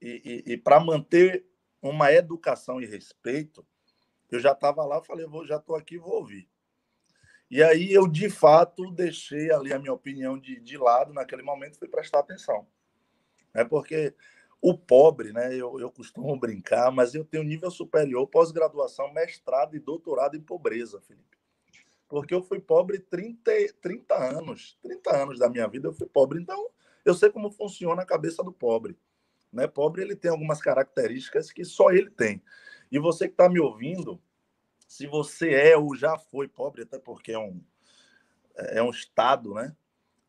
e, e, e para manter uma educação e respeito, eu já estava lá, falei, vou, já estou aqui, vou ouvir. E aí eu, de fato, deixei ali a minha opinião de, de lado naquele momento, fui prestar atenção. É porque o pobre, né, eu, eu costumo brincar, mas eu tenho nível superior, pós-graduação, mestrado e doutorado em pobreza, Felipe. Porque eu fui pobre 30, 30 anos, 30 anos da minha vida eu fui pobre. Então, eu sei como funciona a cabeça do pobre. Né? Pobre ele tem algumas características que só ele tem. E você que está me ouvindo, se você é ou já foi pobre, até porque é um, é um estado, né?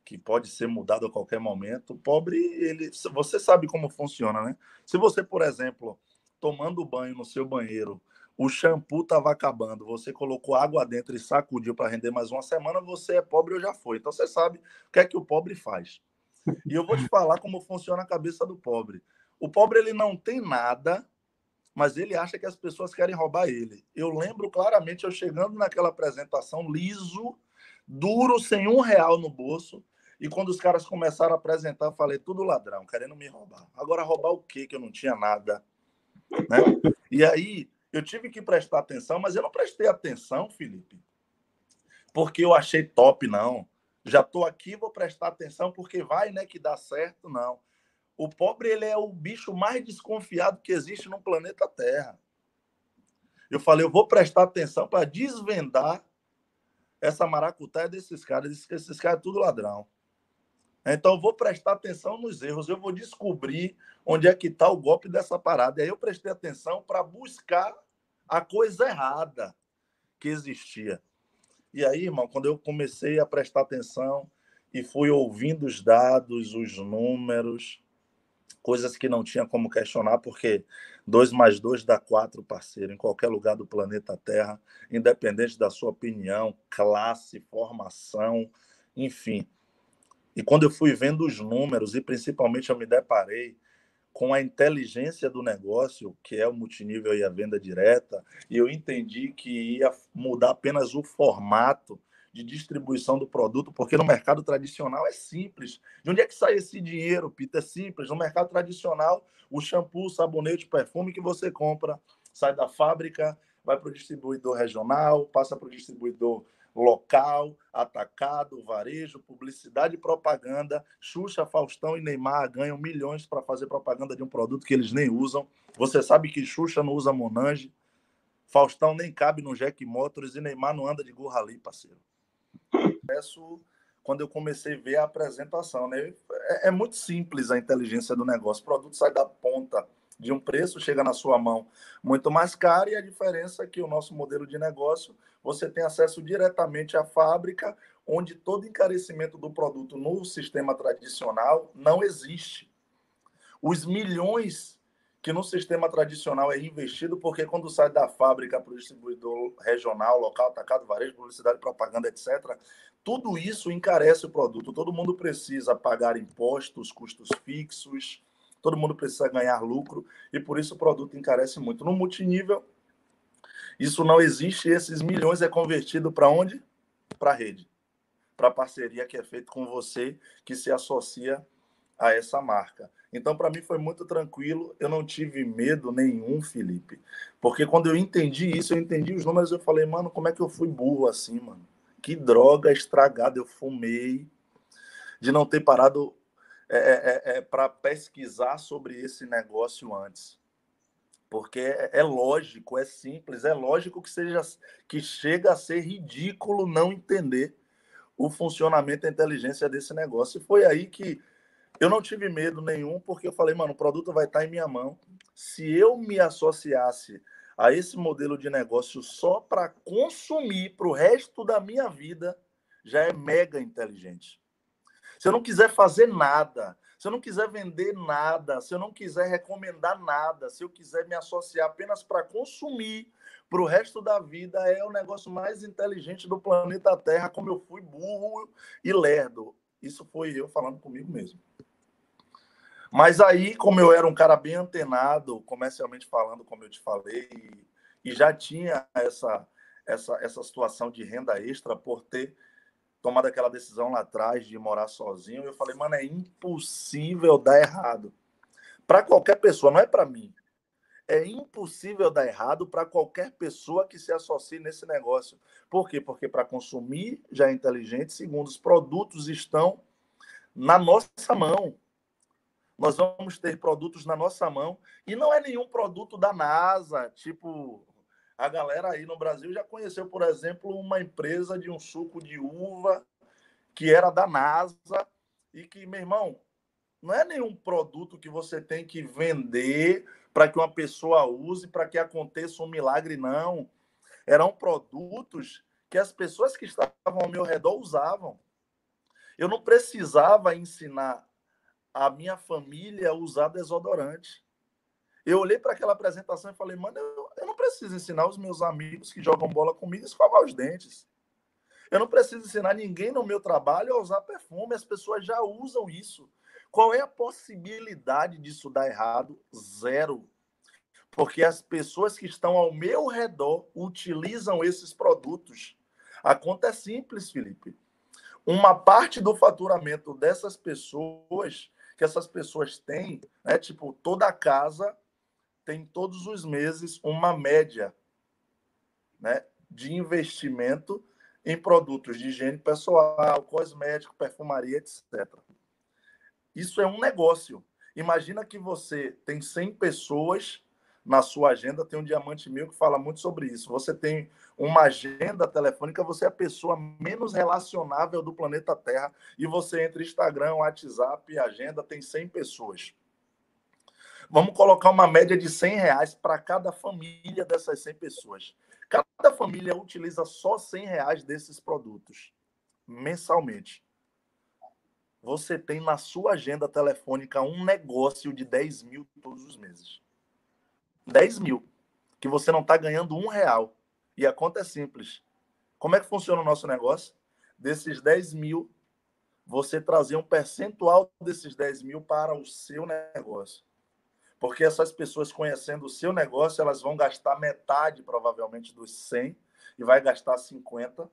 Que pode ser mudado a qualquer momento. Pobre, ele, você sabe como funciona, né? Se você, por exemplo, tomando banho no seu banheiro, o shampoo estava acabando, você colocou água dentro e sacudiu para render mais uma semana, você é pobre ou já foi. Então você sabe o que é que o pobre faz. E eu vou te falar como funciona a cabeça do pobre. O pobre ele não tem nada mas ele acha que as pessoas querem roubar ele. Eu lembro claramente eu chegando naquela apresentação liso, duro, sem um real no bolso, e quando os caras começaram a apresentar, eu falei, tudo ladrão, querendo me roubar. Agora, roubar o quê? Que eu não tinha nada. Né? E aí, eu tive que prestar atenção, mas eu não prestei atenção, Felipe, porque eu achei top, não. Já estou aqui, vou prestar atenção porque vai, né, que dá certo, não. O pobre ele é o bicho mais desconfiado que existe no planeta Terra. Eu falei, eu vou prestar atenção para desvendar essa maracutaia desses caras. Esses, esses caras é tudo ladrão. Então, eu vou prestar atenção nos erros. Eu vou descobrir onde é que está o golpe dessa parada. E aí eu prestei atenção para buscar a coisa errada que existia. E aí, irmão, quando eu comecei a prestar atenção e fui ouvindo os dados, os números, coisas que não tinha como questionar, porque dois mais dois dá quatro, parceiro, em qualquer lugar do planeta Terra, independente da sua opinião, classe, formação, enfim. E quando eu fui vendo os números, e principalmente eu me deparei com a inteligência do negócio, que é o multinível e a venda direta, eu entendi que ia mudar apenas o formato de distribuição do produto, porque no mercado tradicional é simples. De onde é que sai esse dinheiro, Pita? É simples. No mercado tradicional, o shampoo, sabonete, perfume que você compra sai da fábrica, vai para o distribuidor regional, passa para o distribuidor local, atacado, varejo, publicidade e propaganda. Xuxa, Faustão e Neymar ganham milhões para fazer propaganda de um produto que eles nem usam. Você sabe que Xuxa não usa Monange, Faustão nem cabe no Jack Motors e Neymar não anda de Gurrali, parceiro processo quando eu comecei a ver a apresentação. Né? É, é, muito simples a inteligência do negócio. O produto sai da ponta de um preço, chega na sua mão muito mais caro, e a diferença é que o nosso modelo de negócio você tem acesso diretamente à fábrica, onde todo encarecimento do produto no sistema tradicional não existe. Os milhões que no sistema tradicional é investido, porque quando sai da fábrica para o distribuidor regional, local, atacado, varejo, publicidade, propaganda, etc., tudo isso encarece o produto. Todo mundo precisa pagar impostos, custos fixos, todo mundo precisa ganhar lucro, e por isso o produto encarece muito. No multinível, isso não existe, esses milhões é convertido para onde? Para a rede, para a parceria que é feita com você, que se associa a essa marca. Então, para mim foi muito tranquilo, eu não tive medo nenhum, Felipe. Porque quando eu entendi isso, eu entendi os números, eu falei, mano, como é que eu fui burro assim, mano? Que droga estragada eu fumei de não ter parado é, é, é, é para pesquisar sobre esse negócio antes. Porque é, é, lógico, é simples, é lógico que seja que chega a ser ridículo não entender o funcionamento e a inteligência desse negócio. E foi aí que eu não tive medo nenhum, porque eu falei, mano, o produto vai estar em minha mão. Se eu me associasse a esse modelo de negócio só para consumir para o resto da minha vida, já é mega inteligente. Se eu não quiser fazer nada, se eu não quiser vender nada, se eu não quiser recomendar nada, se eu quiser me associar apenas para consumir para o resto da vida, é o negócio mais inteligente do planeta Terra, como eu fui burro e lerdo. Isso foi eu falando comigo mesmo. Mas aí, como eu era um cara bem antenado, comercialmente falando, como eu te falei, e, já tinha essa, essa, essa situação de renda extra por ter tomado aquela decisão lá atrás de morar sozinho, eu falei, mano, é impossível dar errado. Para qualquer pessoa, não é para mim. É impossível dar errado para qualquer pessoa que se associe nesse negócio. Por quê? Porque para consumir já é inteligente, segundo, os produtos estão na nossa mão. Nós vamos ter produtos na nossa mão e não é nenhum produto da NASA, tipo a galera aí no Brasil já conheceu, por exemplo, uma empresa de um suco de uva que era da NASA e que, meu irmão, não é nenhum produto que você tem que vender para que uma pessoa use, para que aconteça um milagre, não. Eram produtos que as pessoas que estavam ao meu redor usavam. Eu não precisava ensinar a minha família a usar desodorante. Eu olhei para aquela apresentação e falei, mano, eu, preciso ensinar os meus amigos que jogam bola comigo a escovar os dentes. Eu não preciso ensinar ninguém no meu trabalho a usar perfume, as pessoas já usam isso. Qual é a possibilidade disso dar errado? Zero. Porque as pessoas que estão ao meu redor utilizam esses produtos. A conta é simples, Felipe. Uma parte do faturamento dessas pessoas, que essas pessoas têm, né, tipo, toda a casa tem todos os meses uma média né, de investimento em produtos de higiene pessoal, cosmético, perfumaria, etc. Isso é um negócio. Imagina que você tem 100 pessoas na sua agenda, tem um Diamante Mil que fala muito sobre isso. Você tem uma agenda telefônica, você é a pessoa menos relacionável do planeta Terra e você entra Instagram, WhatsApp, agenda, tem 100 pessoas. Vamos colocar uma média de 100 reais para cada família dessas 100 pessoas. Cada família utiliza só 100 reais desses produtos mensalmente. Você tem na sua agenda telefônica um negócio de 10 mil todos os meses. 10 mil. Que você não está ganhando um real. E a conta é simples. Como é que funciona o nosso negócio? Desses 10 mil, você trazer um percentual desses 10 mil para o seu negócio. Porque essas pessoas conhecendo o seu negócio, elas vão gastar metade, provavelmente, dos 100 e vai gastar 50.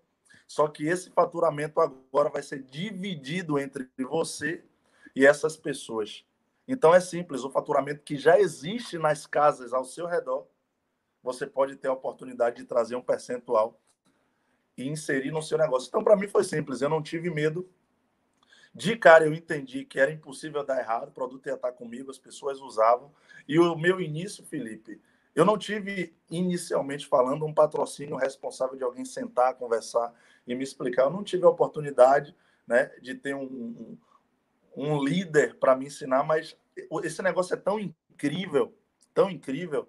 Só que esse faturamento agora vai ser dividido entre você e essas pessoas. Então é simples, o faturamento que já existe nas casas ao seu redor, você pode ter a oportunidade de trazer um percentual e inserir no seu negócio. Então, para mim foi simples, eu não tive medo de cara, eu entendi que era impossível dar errado, o produto ia estar comigo, as pessoas usavam. E o meu início, Felipe, eu não tive, inicialmente falando, um patrocínio responsável de alguém sentar, conversar e me explicar. Eu não tive a oportunidade né, de ter um, um, um líder para me ensinar, mas esse negócio é tão incrível, tão incrível,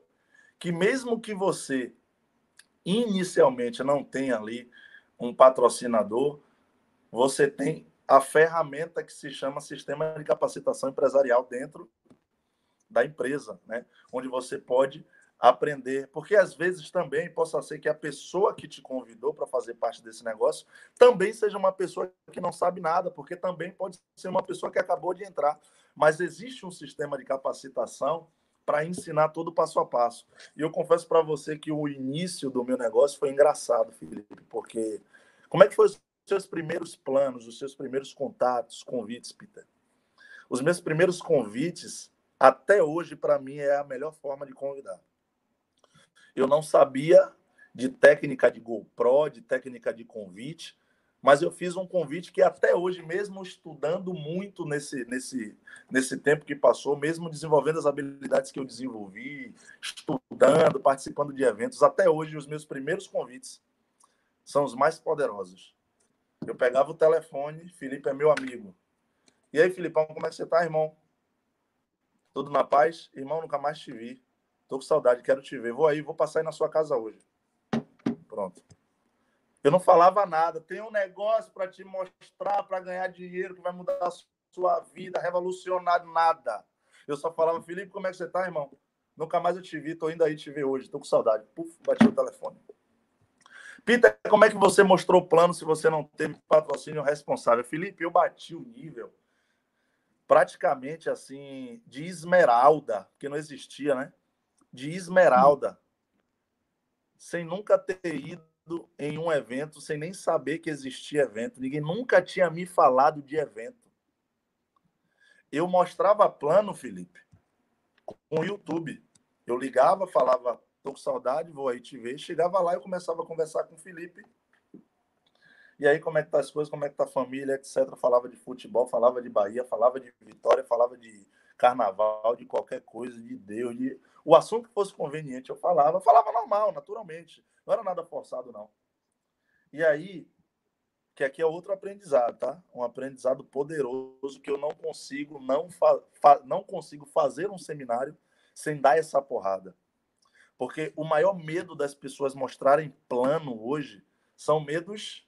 que mesmo que você inicialmente não tenha ali um patrocinador, você tem a ferramenta que se chama Sistema de Capacitação Empresarial dentro da empresa, né? onde você pode aprender, porque às vezes também possa ser que a pessoa que te convidou para fazer parte desse negócio também seja uma pessoa que não sabe nada, porque também pode ser uma pessoa que acabou de entrar, mas existe um sistema de capacitação para ensinar todo passo a passo. E eu confesso para você que o início do meu negócio foi engraçado, Felipe, porque como é que foi seus primeiros planos, os seus primeiros contatos, convites, Peter? Os meus primeiros convites, até hoje, para mim, é a melhor forma de convidar. Eu não sabia de técnica de GoPro, de técnica de convite, mas eu fiz um convite que até hoje, mesmo estudando muito nesse, nesse, nesse tempo que passou, mesmo desenvolvendo as habilidades que eu desenvolvi, estudando, participando de eventos, até hoje os meus primeiros convites são os mais poderosos. Eu pegava o telefone, Felipe é meu amigo. E aí, Filipão, como é que você tá, irmão? Tudo na paz? Irmão, nunca mais te vi. Tô com saudade, quero te ver. Vou aí, vou passar aí na sua casa hoje. Pronto. Eu não falava nada. Tem um negócio para te mostrar, para ganhar dinheiro, que vai mudar a sua vida, revolucionar nada. Eu só falava, Felipe, como é que você tá, irmão? Nunca mais eu te vi, tô indo aí te ver hoje, tô com saudade. Puf, bati o telefone. Peter, como é que você mostrou o plano se você não teve patrocínio responsável? Felipe, eu bati o nível praticamente assim de esmeralda, que não existia, né? De esmeralda, sem nunca ter ido em um evento sem nem saber que existia evento. Ninguém nunca tinha me falado de evento. Eu mostrava plano, Felipe, com o YouTube. Eu ligava, falava, tô com saudade, vou aí te ver. Chegava lá eu começava a conversar com o Felipe. E aí, como é que tá as coisas, como é que tá a família, etc. Falava de futebol, falava de Bahia, falava de Vitória, falava de carnaval, de qualquer coisa, de Deus, de o assunto que fosse conveniente, eu falava, falava normal, naturalmente. Não era nada forçado, não. E aí, que aqui é outro aprendizado, tá? Um aprendizado poderoso que eu não consigo não, fa não consigo fazer um seminário sem dar essa porrada. Porque o maior medo das pessoas mostrarem plano hoje são medos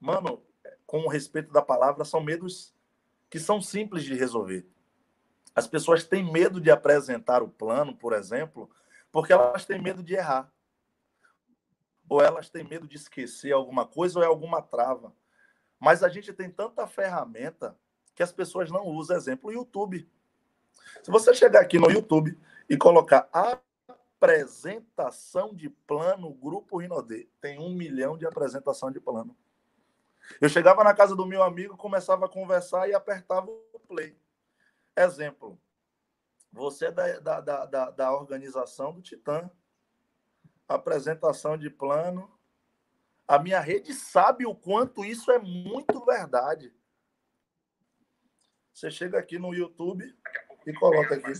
mano, com respeito da palavra, são medos que são simples de resolver. As pessoas têm medo de apresentar o plano, por exemplo, porque elas têm medo de errar. Ou elas têm medo de esquecer alguma coisa ou é alguma trava. Mas a gente tem tanta ferramenta que as pessoas não usam. Exemplo, o YouTube. Se você chegar aqui no YouTube e colocar apresentação de plano Grupo Rinodê, tem um milhão de apresentação de plano. Eu chegava na casa do meu amigo, começava a conversar e apertava o play. Exemplo, você é da, da, da, da organização do Titã, apresentação de plano. A minha rede sabe o quanto isso é muito verdade. Você chega aqui no YouTube e coloca aqui.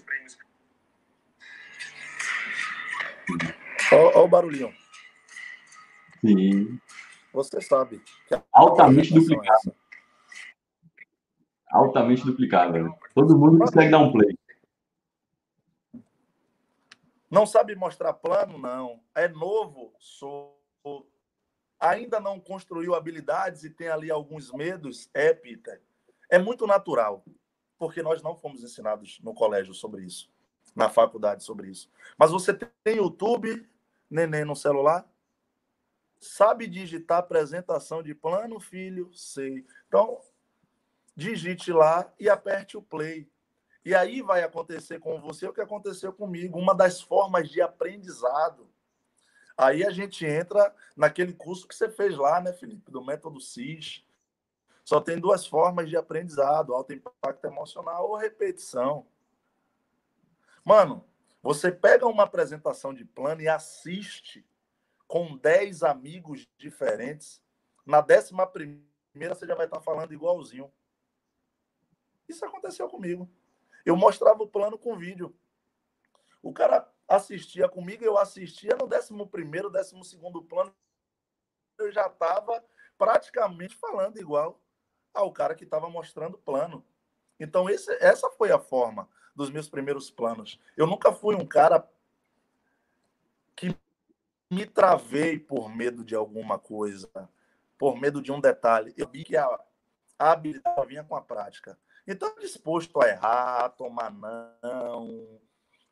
Olha o barulhinho. Sim. Você sabe. Altamente duplicado altamente duplicável. Todo mundo consegue dar um play. Não sabe mostrar plano? Não. É novo? Sou. Ainda não construiu habilidades e tem ali alguns medos? É, Peter. É muito natural, porque nós não fomos ensinados no colégio sobre isso, na faculdade sobre isso. Mas você tem YouTube, neném no celular? Sabe digitar apresentação de plano, filho? Sei. Então, digite lá e aperte o play. E aí vai acontecer com você o que aconteceu comigo, uma das formas de aprendizado. Aí a gente entra naquele curso que você fez lá, né, Felipe, do método CIS. Só tem duas formas de aprendizado: alto impacto emocional ou repetição. Mano, você pega uma apresentação de plano e assiste com 10 amigos diferentes. Na décima primeira, você já vai estar falando igualzinho. Isso aconteceu comigo. Eu mostrava o plano com vídeo. O cara assistia comigo, eu assistia no 11 primeiro, 12 segundo plano, eu já estava praticamente falando igual ao cara que estava mostrando o plano. Então, esse, essa foi a forma dos meus primeiros planos. Eu nunca fui um cara que me travei por medo de alguma coisa, por medo de um detalhe. Eu vi que a, a habilidade vinha com a prática. Então, disposto a errar, a tomar não,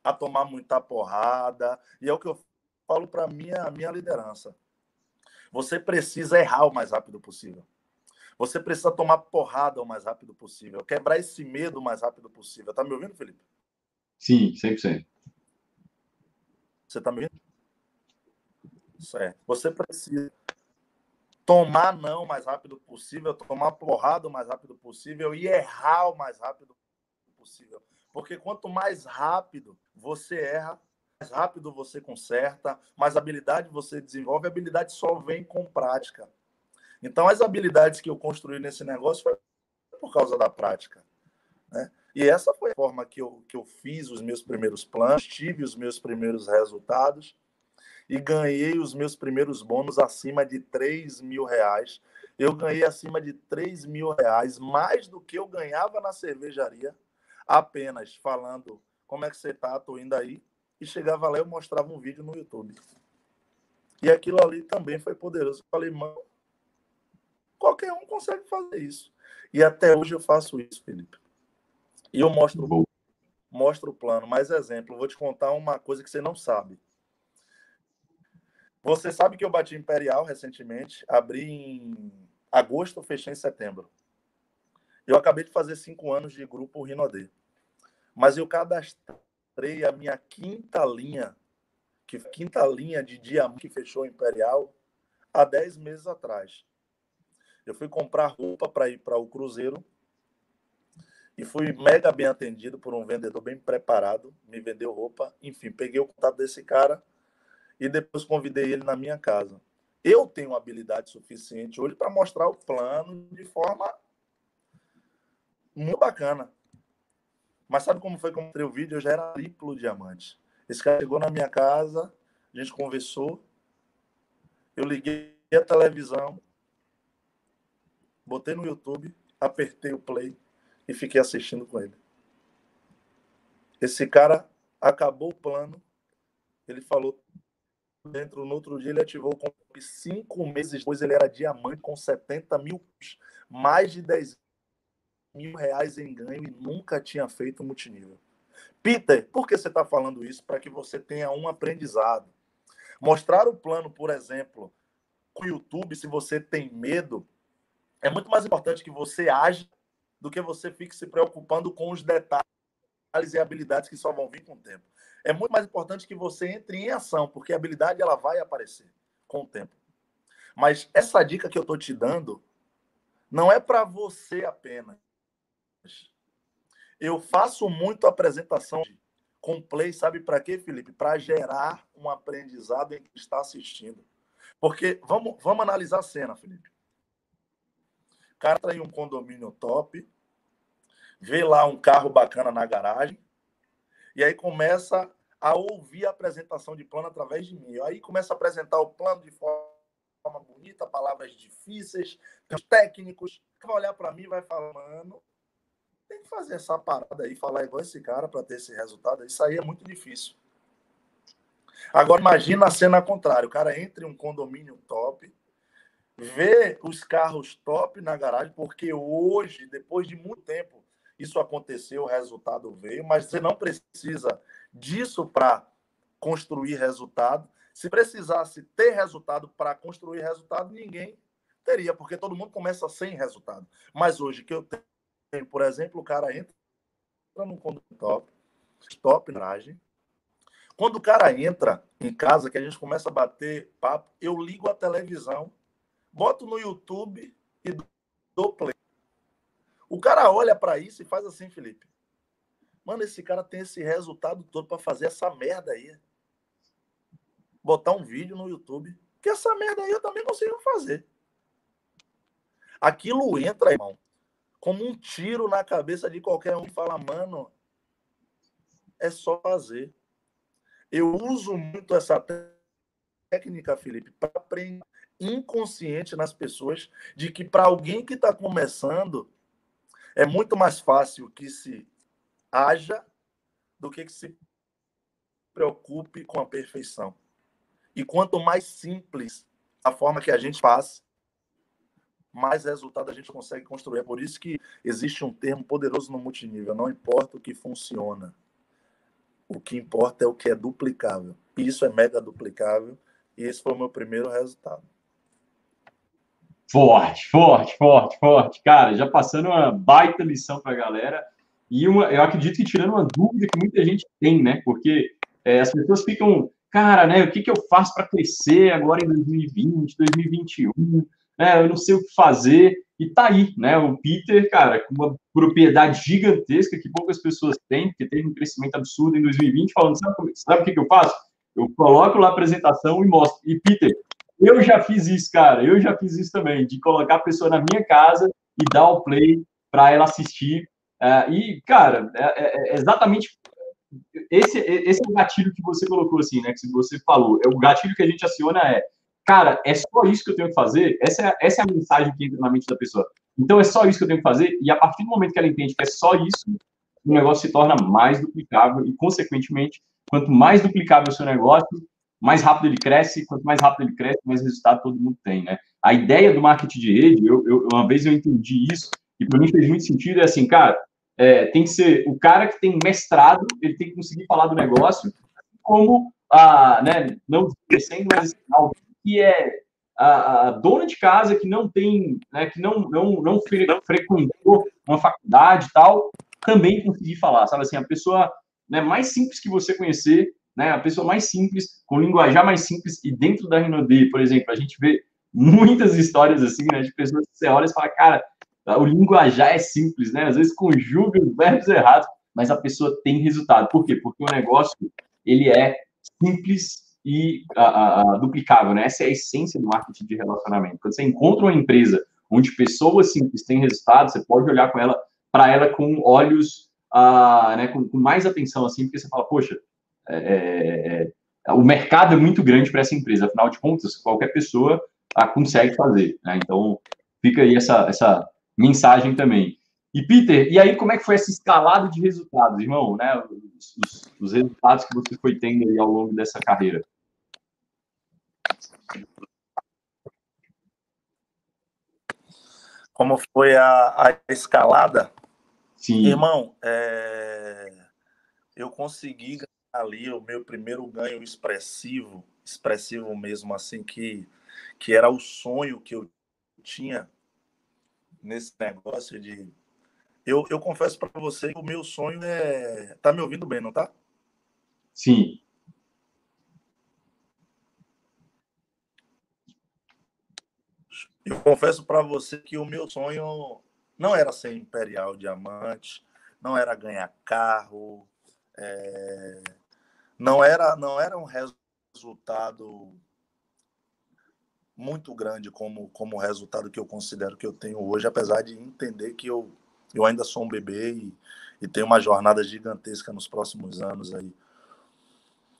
a tomar muita porrada. E é o que eu falo para a minha, minha liderança. Você precisa errar o mais rápido possível. Você precisa tomar porrada o mais rápido possível. Quebrar esse medo o mais rápido possível. Tá me ouvindo, Felipe? Sim, 100%. Você tá me ouvindo? Certo. Você precisa tomar não o mais rápido possível, tomar porrada o mais rápido possível e errar o mais rápido possível. Porque quanto mais rápido você erra, mais rápido você conserta, mais habilidade você desenvolve, a habilidade só vem com prática. Então, as habilidades que eu construí nesse negócio foi por causa da prática. Né? E essa foi a forma que eu, que eu fiz os meus primeiros planos, tive os meus primeiros resultados e ganhei os meus primeiros bônus acima de 3 mil reais. Eu ganhei acima de 3 mil reais, mais do que eu ganhava na cervejaria, apenas falando como é que você tá, tô indo aí. E chegava lá eu mostrava um vídeo no YouTube. E aquilo ali também foi poderoso. Eu falei, mano, qualquer um consegue fazer isso. E até hoje eu faço isso, Felipe. E eu mostro, mostro o plano. Mais exemplo, vou te contar uma coisa que você não sabe. Você sabe que eu bati Imperial recentemente, abri em agosto, fechei em setembro. Eu acabei de fazer cinco anos de grupo Rinodê. Mas eu cadastrei a minha quinta linha, que quinta linha de diamante que fechou Imperial há dez meses atrás. Eu fui comprar roupa para ir para o Cruzeiro e fui mega bem atendido por um vendedor bem preparado, me vendeu roupa, enfim, peguei o contato desse cara e depois convidei ele na minha casa. Eu tenho habilidade suficiente hoje para mostrar o plano de forma muito bacana. Mas sabe como foi que eu mostrei o vídeo? Eu já era triplo diamante. Esse cara chegou na minha casa, a gente conversou, eu liguei a televisão, botei no YouTube, apertei o play e fiquei assistindo com ele. Esse cara acabou o plano, ele falou dentro, no outro dia ele ativou o cinco meses depois ele era diamante com 70 mil, mais de 10 mil reais em ganho e nunca tinha feito multinível. Peter, por que você está falando isso? Para que você tenha um aprendizado. Mostrar o plano, por exemplo, com o YouTube, se você tem medo, é muito mais importante que você age do que você fique se preocupando com os detalhes e habilidades que só vão vir com o tempo. É muito mais importante que você entre em ação, porque a habilidade ela vai aparecer com o tempo. Mas essa dica que eu estou te dando não é para você apenas. Eu faço muito apresentação com play, sabe para quê, Felipe? Para gerar um aprendizado em quem está assistindo. Porque vamos, vamos analisar a cena, Felipe. Cara está em um condomínio top, vê lá um carro bacana na garagem, e aí começa a ouvir a apresentação de plano através de mim. Aí começa a apresentar o plano de forma bonita, palavras difíceis, técnicos, vai olhar para mim vai falar, mano, tem que fazer essa parada aí, falar igual esse cara para ter esse resultado. Isso aí é muito difícil. Agora imagina a cena contrária. O cara entra em um condomínio top, vê os carros top na garagem, porque hoje, depois de muito tempo, isso aconteceu, o resultado veio, mas você não precisa disso para construir resultado. Se precisasse ter resultado para construir resultado, ninguém teria, porque todo mundo começa sem resultado. Mas hoje que eu tenho, por exemplo, o cara entra no condomínio top, top garagem. Quando o cara entra em casa, que a gente começa a bater papo, eu ligo a televisão, boto no YouTube e dou play. O cara olha para isso e faz assim, Felipe. Mano, esse cara tem esse resultado todo para fazer essa merda aí. Botar um vídeo no YouTube. Que essa merda aí eu também consigo fazer. Aquilo entra, irmão, como um tiro na cabeça de qualquer um que fala, mano, é só fazer. Eu uso muito essa técnica, Felipe, para aprender inconsciente nas pessoas de que para alguém que está começando, é muito mais fácil que se haja do que que se preocupe com a perfeição. E quanto mais simples a forma que a gente faz, mais resultado a gente consegue construir. É por isso que existe um termo poderoso no multinível: não importa o que funciona, o que importa é o que é duplicável. E isso é mega duplicável. E esse foi o meu primeiro resultado. Forte, forte, forte, forte. Cara, já passando uma baita lição para a galera. E uma, eu acredito que tirando uma dúvida que muita gente tem, né? Porque é, as pessoas ficam, cara, né? O que, que eu faço para crescer agora em 2020, 2021? né, eu não sei o que fazer, e tá aí, né? O Peter, cara, com uma propriedade gigantesca que poucas pessoas têm, porque teve um crescimento absurdo em 2020, falando, sabe, sabe o que, que eu faço? Eu coloco lá a apresentação e mostro. E, Peter, eu já fiz isso, cara, eu já fiz isso também, de colocar a pessoa na minha casa e dar o play para ela assistir. Uh, e, cara, é, é, é exatamente esse, esse é o gatilho que você colocou, assim, né? Que você falou. É o gatilho que a gente aciona é cara, é só isso que eu tenho que fazer? Essa é, essa é a mensagem que entra na mente da pessoa. Então, é só isso que eu tenho que fazer? E a partir do momento que ela entende que é só isso, o negócio se torna mais duplicável e, consequentemente, quanto mais duplicável o seu negócio, mais rápido ele cresce, quanto mais rápido ele cresce, mais resultado todo mundo tem, né? A ideia do marketing de rede, eu, eu uma vez eu entendi isso, e para mim fez muito sentido, é assim, cara, é, tem que ser o cara que tem mestrado, ele tem que conseguir falar do negócio, como, a, né, não desmerecendo, mas alguém que é a, a, dona de casa que não tem, né, que não, não, não fre, frequentou uma faculdade e tal, também conseguir falar, sabe assim, a pessoa né, mais simples que você conhecer, né, a pessoa mais simples, com linguajar mais simples, e dentro da Rinode, por exemplo, a gente vê muitas histórias assim, né, de pessoas que você olha e fala, cara, o linguajar é simples, né, às vezes conjuga os verbos errados, mas a pessoa tem resultado. Por quê? Porque o negócio, ele é simples e a, a, duplicável, né? Essa é a essência do marketing de relacionamento. Quando você encontra uma empresa onde pessoas simples têm resultado, você pode olhar com ela para ela com olhos, uh, né, com, com, mais atenção, assim, porque você fala, poxa, é, é, é o mercado é muito grande para essa empresa, afinal de contas, qualquer pessoa uh, consegue fazer, né? Então, fica aí essa, essa mensagem também. E, Peter, e aí como é que foi essa escalada de resultados, irmão, né? Os, os, os resultados que você foi tendo aí ao longo dessa carreira? Como foi a, a escalada? Sim. Irmão, é... eu consegui ali o meu primeiro ganho expressivo, expressivo mesmo, assim, que, que era o sonho que eu tinha nesse negócio de. Eu, eu confesso para você que o meu sonho é. Tá me ouvindo bem, não tá? Sim. Eu confesso para você que o meu sonho não era ser imperial diamante, não era ganhar carro, é... não era não era um resultado muito grande como como resultado que eu considero que eu tenho hoje, apesar de entender que eu eu ainda sou um bebê e, e tenho uma jornada gigantesca nos próximos anos aí.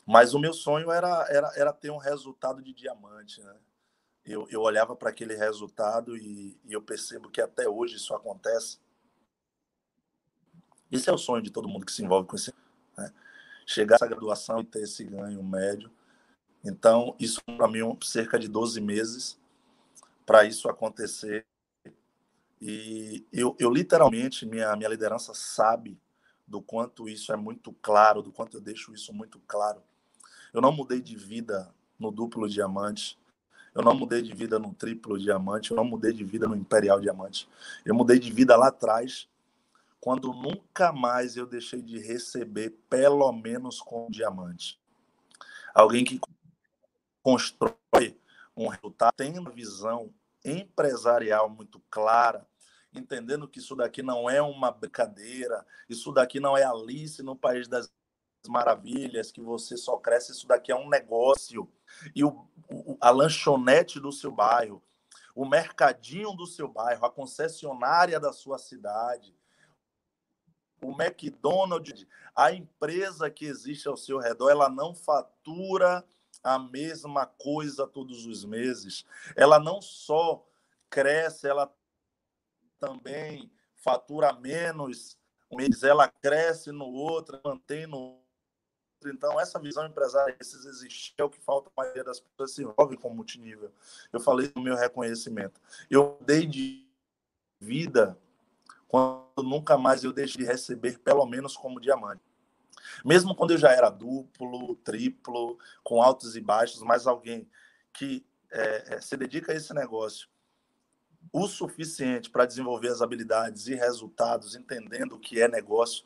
Mas o meu sonho era, era, era ter um resultado de diamante, né? eu, eu olhava para aquele resultado e, e, eu percebo que até hoje isso acontece. Esse é o sonho de todo mundo que se envolve com esse. Né? Chegar a essa graduação e ter esse ganho médio. Então, isso para mim cerca de 12 meses para isso acontecer. E eu, eu literalmente, minha, minha liderança sabe do quanto isso é muito claro, do quanto eu deixo isso muito claro. Eu não mudei de vida no duplo diamante. Eu não mudei de vida no triplo diamante, eu não mudei de vida no imperial diamante. Eu mudei de vida lá atrás, quando nunca mais eu deixei de receber, pelo menos com diamante. Alguém que constrói um resultado, tem uma visão empresarial muito clara, entendendo que isso daqui não é uma brincadeira, isso daqui não é Alice no País das Maravilhas, que você só cresce, isso daqui é um negócio. E o, a lanchonete do seu bairro, o mercadinho do seu bairro, a concessionária da sua cidade, o McDonald's, a empresa que existe ao seu redor, ela não fatura a mesma coisa todos os meses. Ela não só cresce, ela também fatura menos mês, ela cresce no outro, mantém no então, essa visão empresária precisa existir, é o que falta a maioria das pessoas se envolve com multinível. Eu falei do meu reconhecimento. Eu dei de vida quando nunca mais eu deixei de receber, pelo menos como diamante. Mesmo quando eu já era duplo, triplo, com altos e baixos, mas alguém que é, é se dedica a esse negócio o suficiente para desenvolver as habilidades e resultados, entendendo o que é negócio,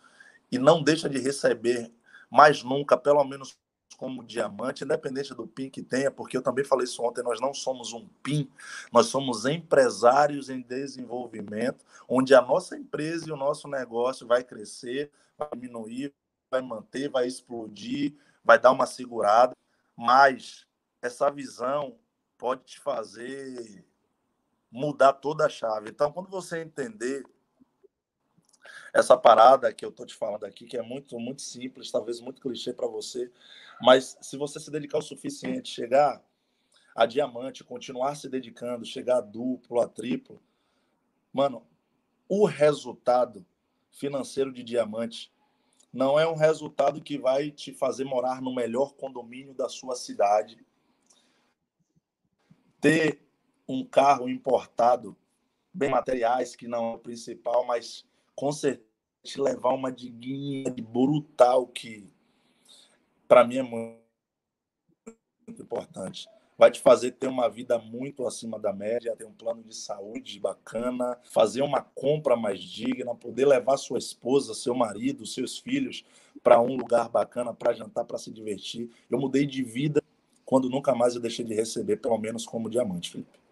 e não deixa de receber mais nunca, pelo menos como diamante, independente do PIN que tenha, porque eu também falei isso ontem, nós não somos um PIN, nós somos empresários em desenvolvimento, onde a nossa empresa e o nosso negócio vai crescer, vai diminuir, vai manter, vai explodir, vai dar uma segurada, mas essa visão pode te fazer mudar toda a chave. Então, quando você entender essa parada que eu tô te falando aqui, que é muito muito simples, talvez muito clichê para você, mas se você se dedicar o suficiente, chegar a diamante, continuar se dedicando, chegar a duplo, a triplo, mano, o resultado financeiro de diamante não é um resultado que vai te fazer morar no melhor condomínio da sua cidade. Ter um carro importado, bem materiais, que não é o principal, mas com certeza te levar uma diguinha brutal que para mim é muito importante vai te fazer ter uma vida muito acima da média, ter um plano de saúde bacana, fazer uma compra mais digna, poder levar sua esposa, seu marido, seus filhos para um lugar bacana, para jantar, para se divertir. Eu mudei de vida quando nunca mais eu deixei de receber, pelo menos como diamante, Felipe.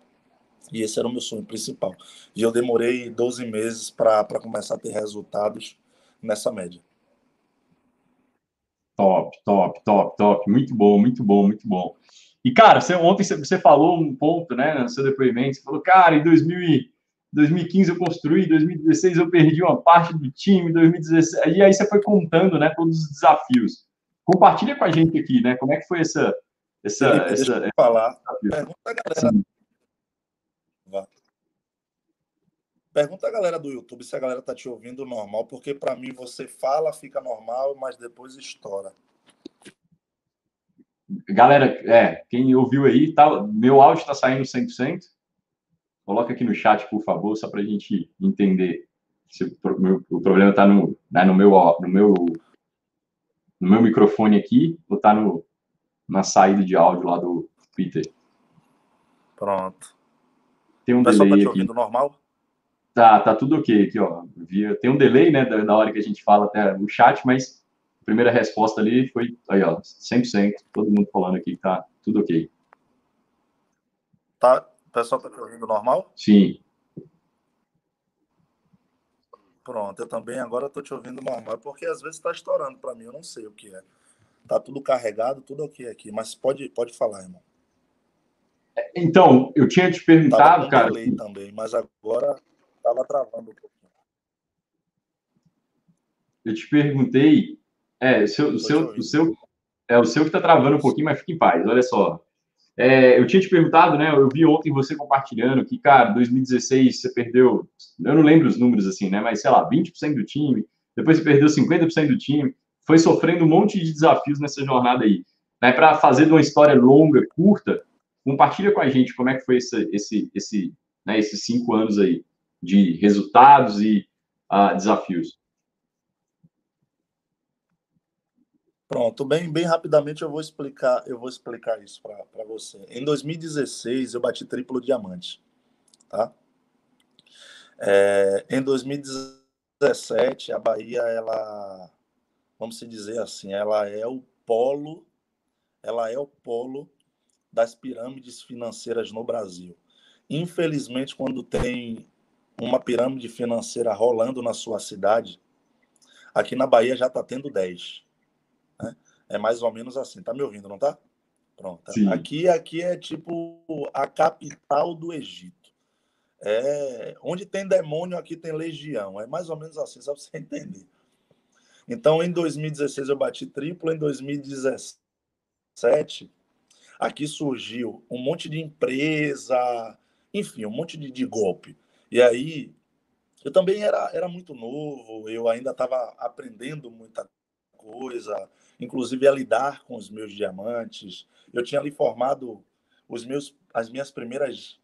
E esse era o meu sonho principal. E eu demorei 12 meses para começar a ter resultados nessa média. Top, top, top, top. Muito bom, muito bom, muito bom. E, cara, você, ontem você falou um ponto, né, no seu depoimento, você falou, cara, em 2000, 2015 eu construí, 2016 eu perdi uma parte do time, 2016, e aí você foi contando, né, todos os desafios. Compartilha com a gente aqui, né, como é que foi essa... essa, Felipe, essa, falar. Pergunta a galera. Pergunta a galera do YouTube se a galera tá te ouvindo normal, porque para mim você fala, fica normal, mas depois estoura. Galera, é, quem ouviu aí, tá, meu áudio está saindo 100%? Coloca aqui no chat, por favor, só para a gente entender se o, problema está no, né, no, meu, no, meu, no meu microfone aqui ou está na saída de áudio lá do Peter. Pronto. Tem um o delay tá te aqui. ouvindo normal? Tá, tá tudo ok aqui, ó. Tem um delay, né, da, hora que a gente fala até o chat, mas primeira resposta ali foi aí, ó, 100%, todo mundo falando aqui que tá tudo ok. Tá, o pessoal tá te ouvindo normal? Sim. Pronto, eu também agora tô te ouvindo normal, porque às vezes tá estourando para mim, eu não sei o que é. Tá tudo carregado, tudo ok aqui, mas pode, pode falar, irmão. Então, eu tinha te perguntado, cara. também, mas agora tava travando um pouquinho. Eu te perguntei é, o seu, seu, o seu, é o seu que está travando um pouquinho, mas fique em paz. Olha só. É, eu tinha te perguntado, né? Eu vi ontem você compartilhando que, cara, 2016 você perdeu, eu não lembro os números assim, né? Mas sei lá, 20% do time, depois você perdeu 50% do time, foi sofrendo um monte de desafios nessa jornada aí. Né, Para fazer de uma história longa, curta, compartilha com a gente como é que foi esse, esse, esse, né, esses cinco anos aí de resultados e uh, desafios. Pronto, bem, bem rapidamente eu vou explicar, eu vou explicar isso para você. Em 2016 eu bati triplo diamante, tá? É, em 2017 a Bahia ela, vamos se dizer assim, ela é o polo, ela é o polo das pirâmides financeiras no Brasil. Infelizmente, quando tem uma pirâmide financeira rolando na sua cidade, aqui na Bahia já está tendo 10 é mais ou menos assim. Tá me ouvindo, não tá? Pronto. Sim. Aqui, aqui é tipo a capital do Egito. É, onde tem demônio, aqui tem legião. É mais ou menos assim, só para você [laughs] entender. Então, em 2016 eu bati triplo, em 2017 aqui surgiu um monte de empresa, enfim, um monte de, de golpe. E aí, eu também era, era muito novo, eu ainda estava aprendendo muita coisa, inclusive a lidar com os meus diamantes. Eu tinha ali formado os meus, as minhas primeiras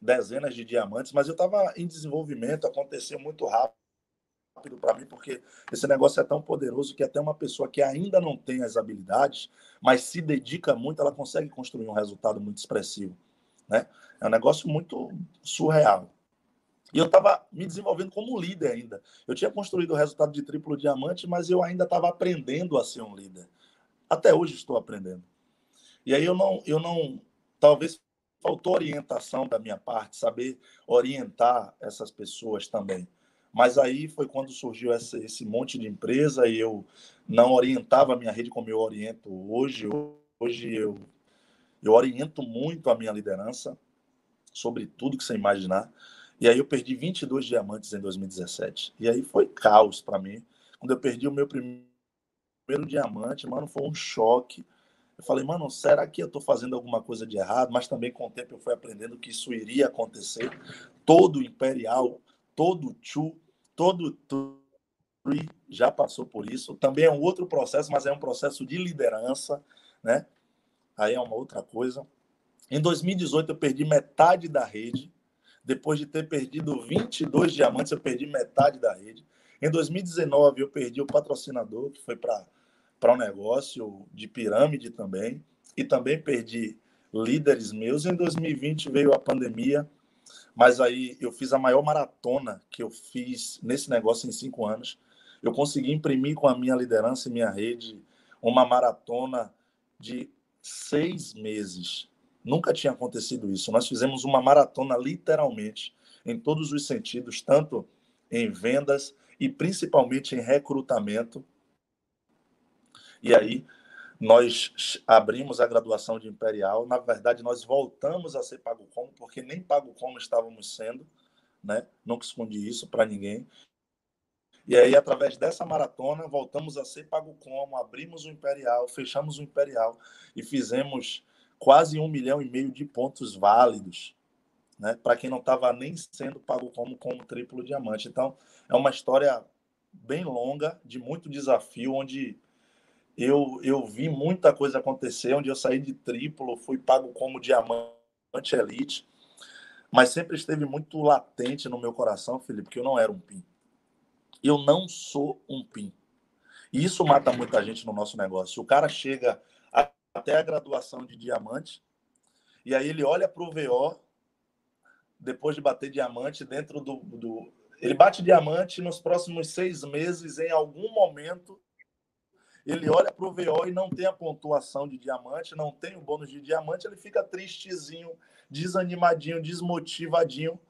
dezenas de diamantes, mas eu estava em desenvolvimento, aconteceu muito rápido para mim, porque esse negócio é tão poderoso que até uma pessoa que ainda não tem as habilidades, mas se dedica muito, ela consegue construir um resultado muito expressivo. Né? É um negócio muito surreal. E eu estava me desenvolvendo como líder ainda. Eu tinha construído o resultado de triplo diamante, mas eu ainda estava aprendendo a ser um líder. Até hoje estou aprendendo. E aí eu não, eu não, talvez faltou orientação da minha parte, saber orientar essas pessoas também. Mas aí foi quando surgiu esse monte de empresa e eu não orientava a minha rede como eu oriento hoje. Hoje eu, eu oriento muito a minha liderança sobre tudo que você imaginar. E aí eu perdi 22 diamantes em 2017. E aí foi caos para mim. Quando eu perdi o meu primeiro diamante, mano, foi um choque. Eu falei, mano, será que eu estou fazendo alguma coisa de errado? Mas também com o tempo eu fui aprendendo que isso iria acontecer. Todo imperial, todo chu, todo tree já passou por isso. Também é um outro processo, mas é um processo de liderança, né? Aí é uma outra coisa. Em 2018 eu perdi metade da rede. Depois de ter perdido 22 diamantes, eu perdi metade da rede. Em 2019 eu perdi o patrocinador, que foi para um negócio de pirâmide também, e também perdi líderes meus. Em 2020 veio a pandemia, mas aí eu fiz a maior maratona que eu fiz nesse negócio em cinco anos. Eu consegui imprimir com a minha liderança e minha rede uma maratona de seis meses. Nunca tinha acontecido isso. Nós fizemos uma maratona literalmente, em todos os sentidos, tanto em vendas e principalmente em recrutamento. E aí nós abrimos a graduação de Imperial. Na verdade, nós voltamos a ser Pago Como, porque nem Pago Como estávamos sendo, né? Nunca escondi isso para ninguém. E aí, através dessa maratona, voltamos a ser Pago Como, abrimos o Imperial, fechamos o Imperial e fizemos quase um milhão e meio de pontos válidos, né? Para quem não estava nem sendo Pago Como como triplo diamante. Então, é uma história bem longa, de muito desafio, onde eu, eu vi muita coisa acontecer, onde eu saí de triplo, fui pago como diamante elite, mas sempre esteve muito latente no meu coração, Felipe, que eu não era um PIN. Eu não sou um PIN. E isso mata muita gente no nosso negócio. O cara chega até a graduação de diamante, e aí ele olha para o VO, depois de bater diamante, dentro do, do. Ele bate diamante nos próximos seis meses, em algum momento, ele olha para o VO e não tem a pontuação de diamante, não tem o bônus de diamante, ele fica tristezinho, desanimadinho, desmotivadinho.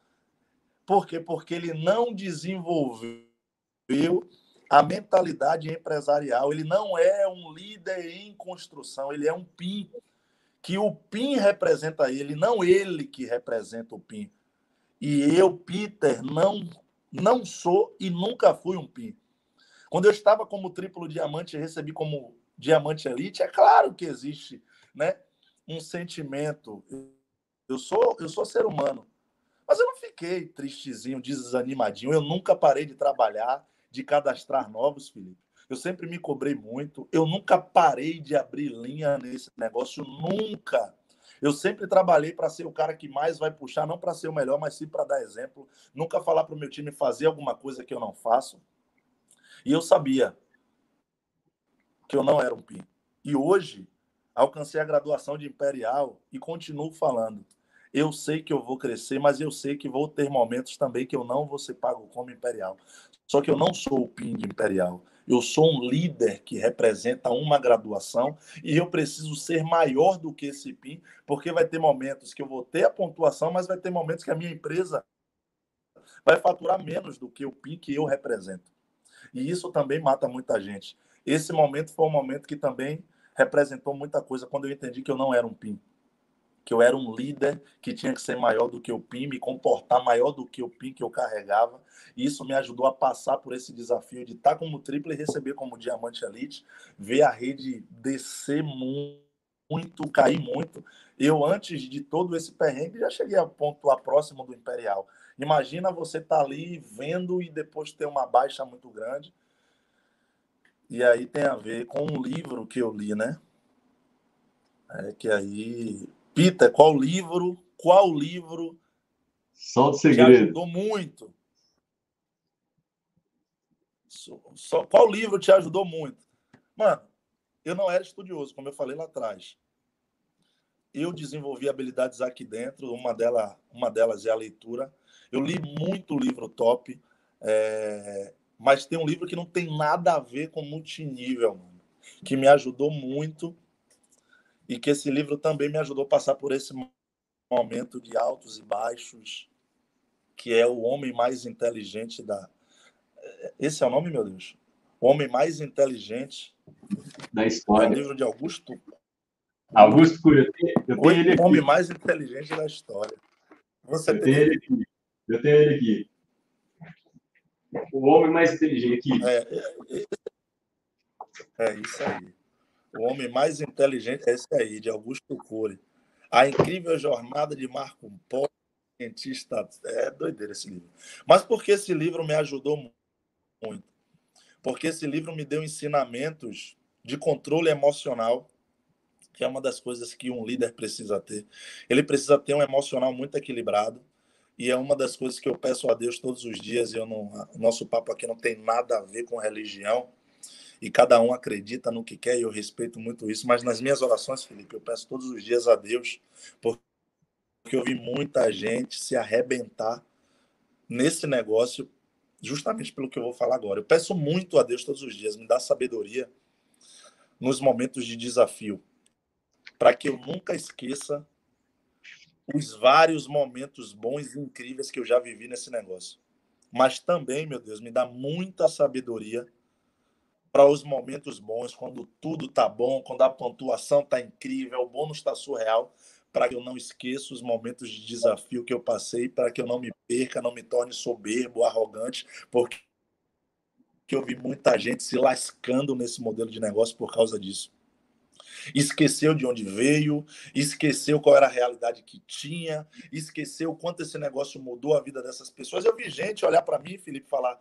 Por quê? Porque ele não desenvolveu a mentalidade empresarial. Ele não é um líder em construção, ele é um PIN. Que o PIN representa ele, não ele que representa o PIN. E eu, Peter, não, não sou e nunca fui um PIN. Quando eu estava como triplo diamante e recebi como diamante elite, é claro que existe, né, um sentimento. Eu sou, eu sou ser humano. Mas eu não fiquei tristezinho, desanimadinho. Eu nunca parei de trabalhar, de cadastrar novos, Felipe. Eu sempre me cobrei muito. Eu nunca parei de abrir linha nesse negócio, nunca. Eu sempre trabalhei para ser o cara que mais vai puxar, não para ser o melhor, mas sim para dar exemplo. Nunca falar para o meu time fazer alguma coisa que eu não faço. E eu sabia que eu não era um PIN. E hoje, alcancei a graduação de Imperial e continuo falando. Eu sei que eu vou crescer, mas eu sei que vou ter momentos também que eu não vou ser pago como Imperial. Só que eu não sou o PIN Imperial. Eu sou um líder que representa uma graduação e eu preciso ser maior do que esse PIN, porque vai ter momentos que eu vou ter a pontuação, mas vai ter momentos que a minha empresa vai faturar menos do que o PIN que eu represento. E isso também mata muita gente. Esse momento foi um momento que também representou muita coisa quando eu entendi que eu não era um PIN. Que eu era um líder que tinha que ser maior do que o PIN, me comportar maior do que o PIN que eu carregava. E isso me ajudou a passar por esse desafio de estar como triplo e receber como diamante elite, ver a rede descer muito, cair muito. Eu, antes de todo esse perrengue, já cheguei a pontuar próximo do Imperial. Imagina você estar tá ali vendo e depois ter uma baixa muito grande. E aí tem a ver com um livro que eu li, né? É que aí. Peter, qual livro? Qual livro? Só o segredo. Te ajudou muito. Só, qual livro te ajudou muito? Mano, eu não era estudioso, como eu falei lá atrás. Eu desenvolvi habilidades aqui dentro, uma, delas, uma delas é a leitura. Eu li muito livro top, é... mas tem um livro que não tem nada a ver com multinível, mano. que me ajudou muito e que esse livro também me ajudou a passar por esse momento de altos e baixos, que é o homem mais inteligente da. Esse é o nome, meu Deus? O homem mais inteligente da história. É livro de Augusto. Augusto Cury. Eu tenho, eu tenho ele aqui. O homem mais inteligente da história. Você eu tem tenho ele aqui. Eu tenho ele aqui. O homem mais inteligente aqui. É, é, é, é isso aí. O homem mais inteligente é esse aí, de Augusto Cury. A incrível jornada de Marco Polo, cientista. É doideira esse livro. Mas por que esse livro me ajudou muito? Porque esse livro me deu ensinamentos de controle emocional, que é uma das coisas que um líder precisa ter. Ele precisa ter um emocional muito equilibrado. E é uma das coisas que eu peço a Deus todos os dias. Eu não, nosso papo aqui não tem nada a ver com religião, e cada um acredita no que quer, e eu respeito muito isso, mas nas minhas orações, Felipe, eu peço todos os dias a Deus, porque eu vi muita gente se arrebentar nesse negócio, justamente pelo que eu vou falar agora. Eu peço muito a Deus todos os dias, me dá sabedoria nos momentos de desafio, para que eu nunca esqueça os vários momentos bons e incríveis que eu já vivi nesse negócio. Mas também, meu Deus, me dá muita sabedoria para os momentos bons, quando tudo tá bom, quando a pontuação tá incrível, o bônus está surreal, para que eu não esqueça os momentos de desafio que eu passei, para que eu não me perca, não me torne soberbo, arrogante, porque eu vi muita gente se lascando nesse modelo de negócio por causa disso. Esqueceu de onde veio, esqueceu qual era a realidade que tinha, esqueceu quanto esse negócio mudou a vida dessas pessoas. Eu vi gente olhar para mim, Felipe, falar: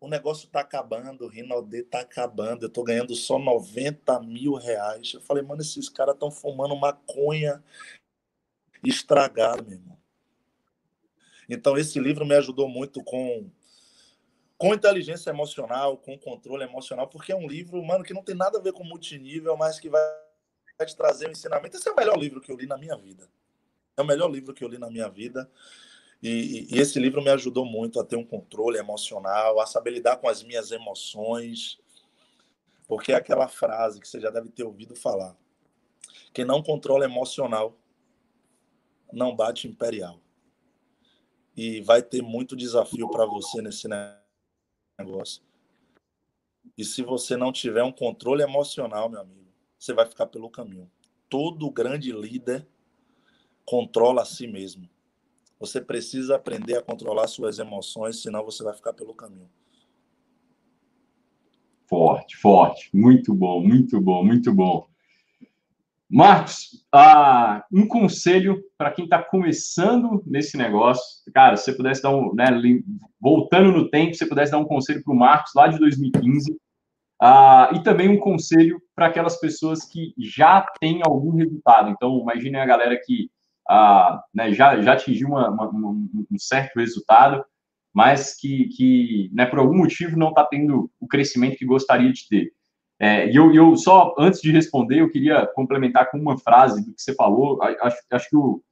o negócio está acabando, o Rinaldê está acabando, eu estou ganhando só 90 mil reais. Eu falei, mano, esses caras estão fumando maconha estragada, meu irmão. Então, esse livro me ajudou muito com, com inteligência emocional, com controle emocional, porque é um livro, mano, que não tem nada a ver com multinível, mas que vai, vai te trazer um ensinamento. Esse é o melhor livro que eu li na minha vida. É o melhor livro que eu li na minha vida. E, e, esse livro me ajudou muito a ter um controle emocional, a saber lidar com as minhas emoções, porque é aquela frase que você já deve ter ouvido falar: quem não controla emocional não bate imperial. E vai ter muito desafio para você nesse negócio. E se você não tiver um controle emocional, meu amigo, você vai ficar pelo caminho. Todo grande líder controla a si mesmo. Você precisa aprender a controlar suas emoções, senão você vai ficar pelo caminho. Forte, forte. Muito bom, muito bom, muito bom. Marcos, ah, um conselho para quem está começando nesse negócio. Cara, se você pudesse dar um. Né, voltando no tempo, se você pudesse dar um conselho para o Marcos lá de 2015. Ah, e também um conselho para aquelas pessoas que já têm algum resultado. Então, imagine a galera que ah, né, já, já atingiu uma, uma, um certo resultado, mas que, que né, por algum motivo não está tendo o crescimento que gostaria de ter. É, e eu, eu só, antes de responder, eu queria complementar com uma frase do que você falou. Acho, acho que o.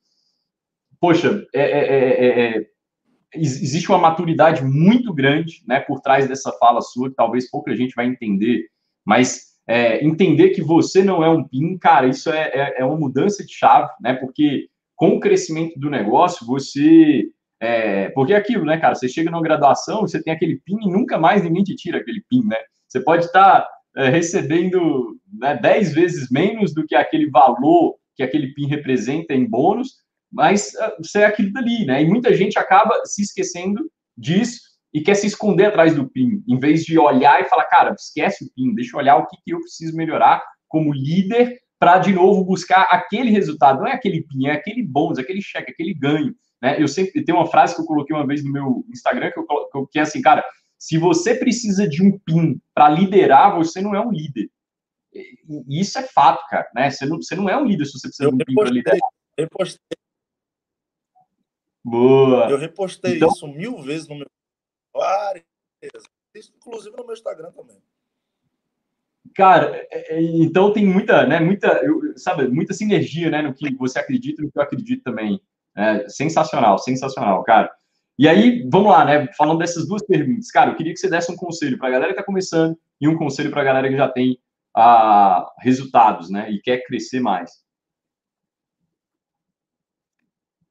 Poxa, é, é, é, existe uma maturidade muito grande né, por trás dessa fala sua, que talvez pouca gente vai entender, mas entender que você não é um PIN, cara, isso é, é, uma mudança de chave, né? Porque com o crescimento do negócio, você. É, porque é aquilo, né, cara? Você chega numa graduação, você tem aquele PIN e nunca mais ninguém te tira aquele PIN, né? Você pode estar é, recebendo né, 10 vezes menos do que aquele valor que aquele PIN representa em bônus, mas é, você é aquilo dali, né? E muita gente acaba se esquecendo disso e quer se esconder atrás do PIN, em vez de olhar e falar, cara, esquece o PIN, deixa eu olhar o que, que eu preciso melhorar como líder para de novo buscar aquele resultado, não é aquele PIN, é aquele bônus, aquele cheque, aquele ganho. Né? Eu sempre tenho uma frase que eu coloquei uma vez no meu Instagram que, eu, que é assim, cara, se você precisa de um PIN para liderar, você não é um líder. E isso é fato, cara, né? Você não, você não é um líder se você precisa eu de um PIN para liderar. Repostei. Boa. Eu repostei então... isso mil vezes no meu. Várias. Inclusive no meu Instagram também. Cara, é, é, então tem muita, né, muita, sabe, muita sinergia, né, no que você acredita e no que eu acredito também. É, sensacional, sensacional, cara. E aí, vamos lá, né? Falando dessas duas perguntas. Cara, eu queria que você desse um conselho para a galera que está começando e um conselho para a galera que já tem ah, resultados, né? E quer crescer mais.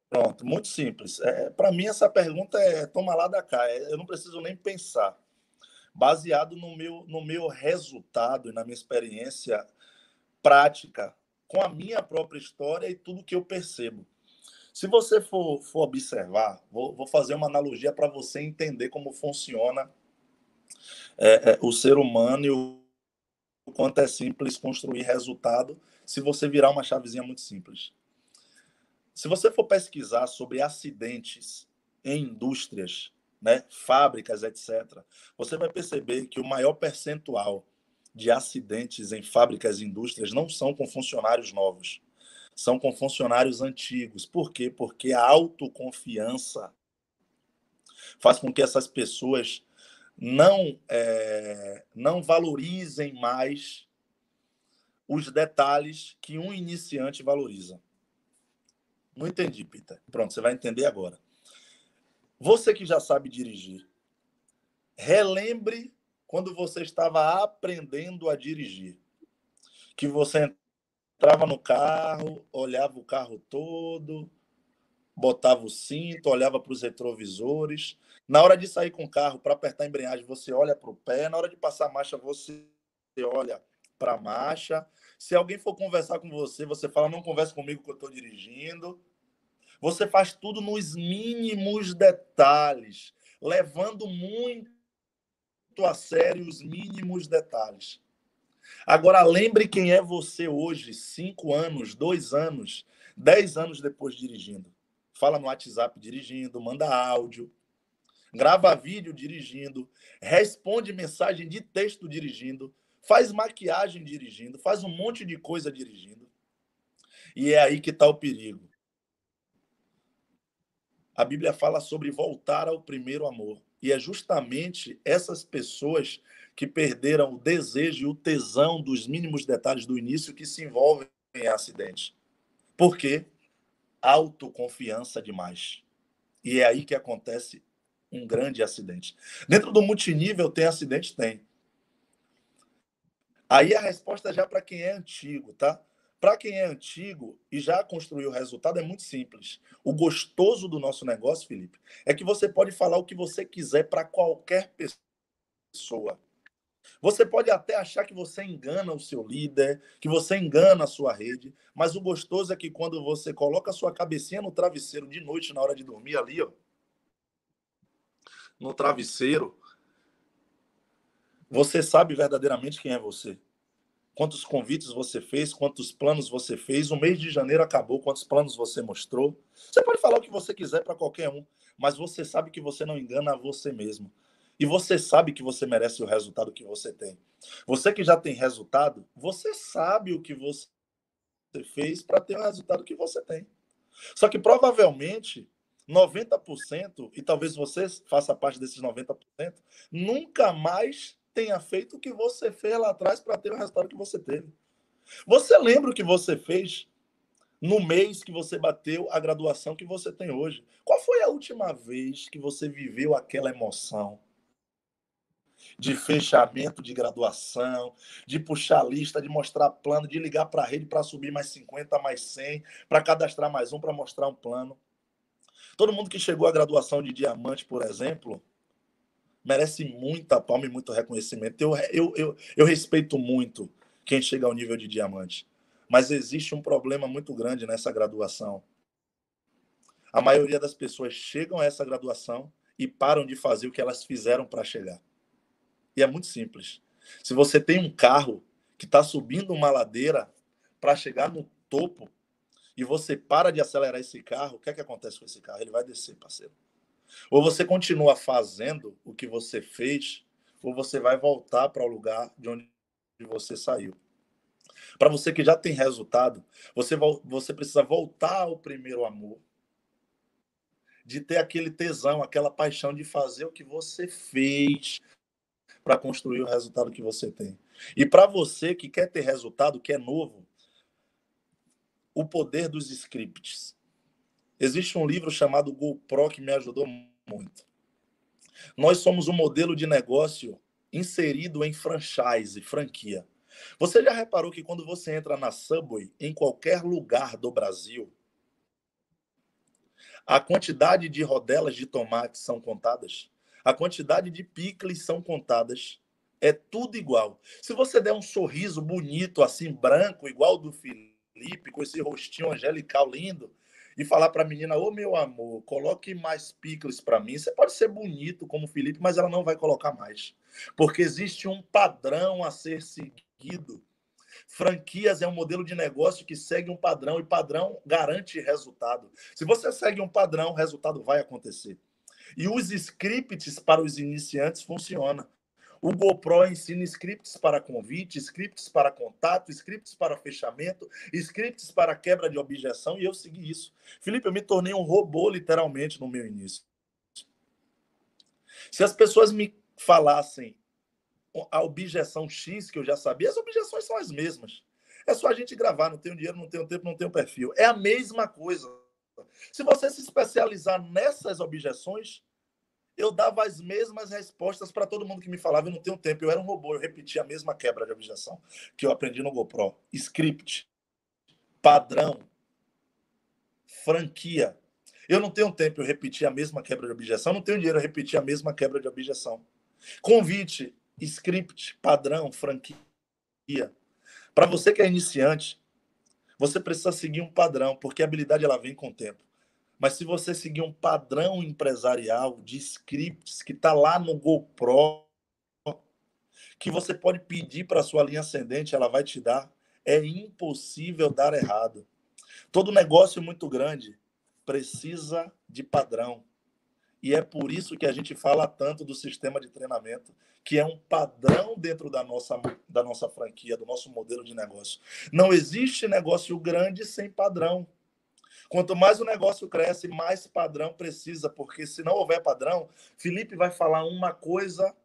Pronto, muito simples. É, para mim, essa pergunta é toma lá da cá. É, eu não preciso nem pensar. Baseado no meu, no meu resultado e na minha experiência prática, com a minha própria história e tudo que eu percebo. Se você for, for observar, vou, vou fazer uma analogia para você entender como funciona é, é, o ser humano e o, o quanto é simples construir resultado se você virar uma chavezinha muito simples. Se você for pesquisar sobre acidentes em indústrias, né, fábricas, etc., você vai perceber que o maior percentual de acidentes em fábricas e indústrias não são com funcionários novos são com funcionários antigos. Por quê? Porque a autoconfiança faz com que essas pessoas não, é, não valorizem mais os detalhes que um iniciante valoriza. Não entendi, Peter. Pronto, você vai entender agora. Você que já sabe dirigir, relembre quando você estava aprendendo a dirigir, que você entrava no carro, olhava o carro todo, botava o cinto, olhava para os retrovisores. Na hora de sair com o carro para apertar a embreagem, você olha para o pé. Na hora de passar a marcha, você olha para a marcha. Se alguém for conversar com você, você fala: não converse comigo que eu estou dirigindo. Você faz tudo nos mínimos detalhes, levando muito a sério os mínimos detalhes. Agora, lembre quem é você hoje, cinco anos, dois anos, dez anos depois dirigindo. Fala no WhatsApp dirigindo, manda áudio, grava vídeo dirigindo, responde mensagem de texto dirigindo, faz maquiagem dirigindo, faz um monte de coisa dirigindo. E é aí que está o perigo. A Bíblia fala sobre voltar ao primeiro amor. E é justamente essas pessoas que perderam o desejo e o tesão dos mínimos detalhes do início que se envolvem em acidentes. Por quê? Autoconfiança demais. E é aí que acontece um grande acidente. Dentro do multinível tem acidente? Tem. Aí a resposta já para quem é antigo, tá? Para quem é antigo e já construiu o resultado, é muito simples. O gostoso do nosso negócio, Felipe, é que você pode falar o que você quiser para qualquer pessoa. Você pode até achar que você engana o seu líder, que você engana a sua rede, mas o gostoso é que quando você coloca a sua cabecinha no travesseiro de noite, na hora de dormir ali, ó, no travesseiro, você sabe verdadeiramente quem é você. Quantos convites você fez, quantos planos você fez. O mês de janeiro acabou, quantos planos você mostrou. Você pode falar o que você quiser para qualquer um, mas você sabe que você não engana a você mesmo. E você sabe que você merece o resultado que você tem. Você que já tem resultado, você sabe o que você fez para ter o resultado que você tem. Só que provavelmente 90%, e talvez você faça parte desses 90%, nunca mais tenha feito o que você fez lá atrás para ter o resultado que você teve. Você lembra o que você fez no mês que você bateu a graduação que você tem hoje? Qual foi a última vez que você viveu aquela emoção? de fechamento de graduação, de puxar lista, de mostrar plano, de ligar para a rede para subir mais 50, mais 100, para cadastrar mais um, para mostrar um plano. Todo mundo que chegou à graduação de diamante, por exemplo, merece muita palma e muito reconhecimento. Eu, eu, eu, eu respeito muito quem chega ao nível de diamante. Mas existe um problema muito grande nessa graduação. A maioria das pessoas chegam a essa graduação e param de fazer o que elas fizeram para chegar. E é muito simples. Se você tem um carro que está subindo uma ladeira para chegar no topo e você para de acelerar esse carro, o que é que acontece com esse carro? Ele vai descer, parceiro. Ou você continua fazendo o que você fez, ou você vai voltar para o lugar de onde você saiu. Para você que já tem resultado, você, você precisa voltar ao primeiro amor, de ter aquele tesão, aquela paixão de fazer o que você fez, para construir o resultado que você tem. E para você que quer ter resultado, que é novo, o poder dos scripts. Existe um livro chamado GoPro que me ajudou muito. Nós somos um modelo de negócio inserido em franchise, franquia. Você já reparou que quando você entra na Subway, em qualquer lugar do Brasil, a quantidade de rodelas de tomate são contadas? A quantidade de picles são contadas? É tudo igual. Se você der um sorriso bonito, assim, branco, igual do Felipe, com esse rostinho angelical lindo, e falar para a menina: Ô meu amor, coloque mais picles para mim. Você pode ser bonito como o Felipe, mas ela não vai colocar mais. Porque existe um padrão a ser seguido. Franquias é um modelo de negócio que segue um padrão e padrão garante resultado. Se você segue um padrão, o resultado vai acontecer. E os scripts para os iniciantes funcionam. O GoPro ensina scripts para convite, scripts para contato, scripts para fechamento, scripts para quebra de objeção, e eu segui isso. Felipe, eu me tornei um robô, literalmente, no meu início. Se as pessoas me falassem a objeção X que eu já sabia, as objeções são as mesmas. É só a gente gravar, não tenho dinheiro, não tenho tempo, não tenho perfil. É a mesma coisa. Se você se especializar nessas objeções, eu dava as mesmas respostas para todo mundo que me falava. Eu não tenho tempo, eu era um robô, eu repetia a mesma quebra de objeção que eu aprendi no GoPro. Script, padrão, franquia. Eu não tenho tempo, eu repetia a mesma quebra de objeção. Não tenho dinheiro, eu repetia a mesma quebra de objeção. Convite, script, padrão, franquia. Para você que é iniciante, você precisa seguir um padrão, porque a habilidade ela vem com o tempo. Mas se você seguir um padrão empresarial de scripts que está lá no GoPro, que você pode pedir para sua linha ascendente, ela vai te dar, é impossível dar errado. Todo negócio muito grande precisa de padrão. E é por isso que a gente fala tanto do sistema de treinamento, que é um padrão dentro da nossa, da nossa franquia, do nosso modelo de negócio. Não existe negócio grande sem padrão. Quanto mais o negócio cresce, mais padrão precisa, porque se não houver padrão, Felipe vai falar uma coisa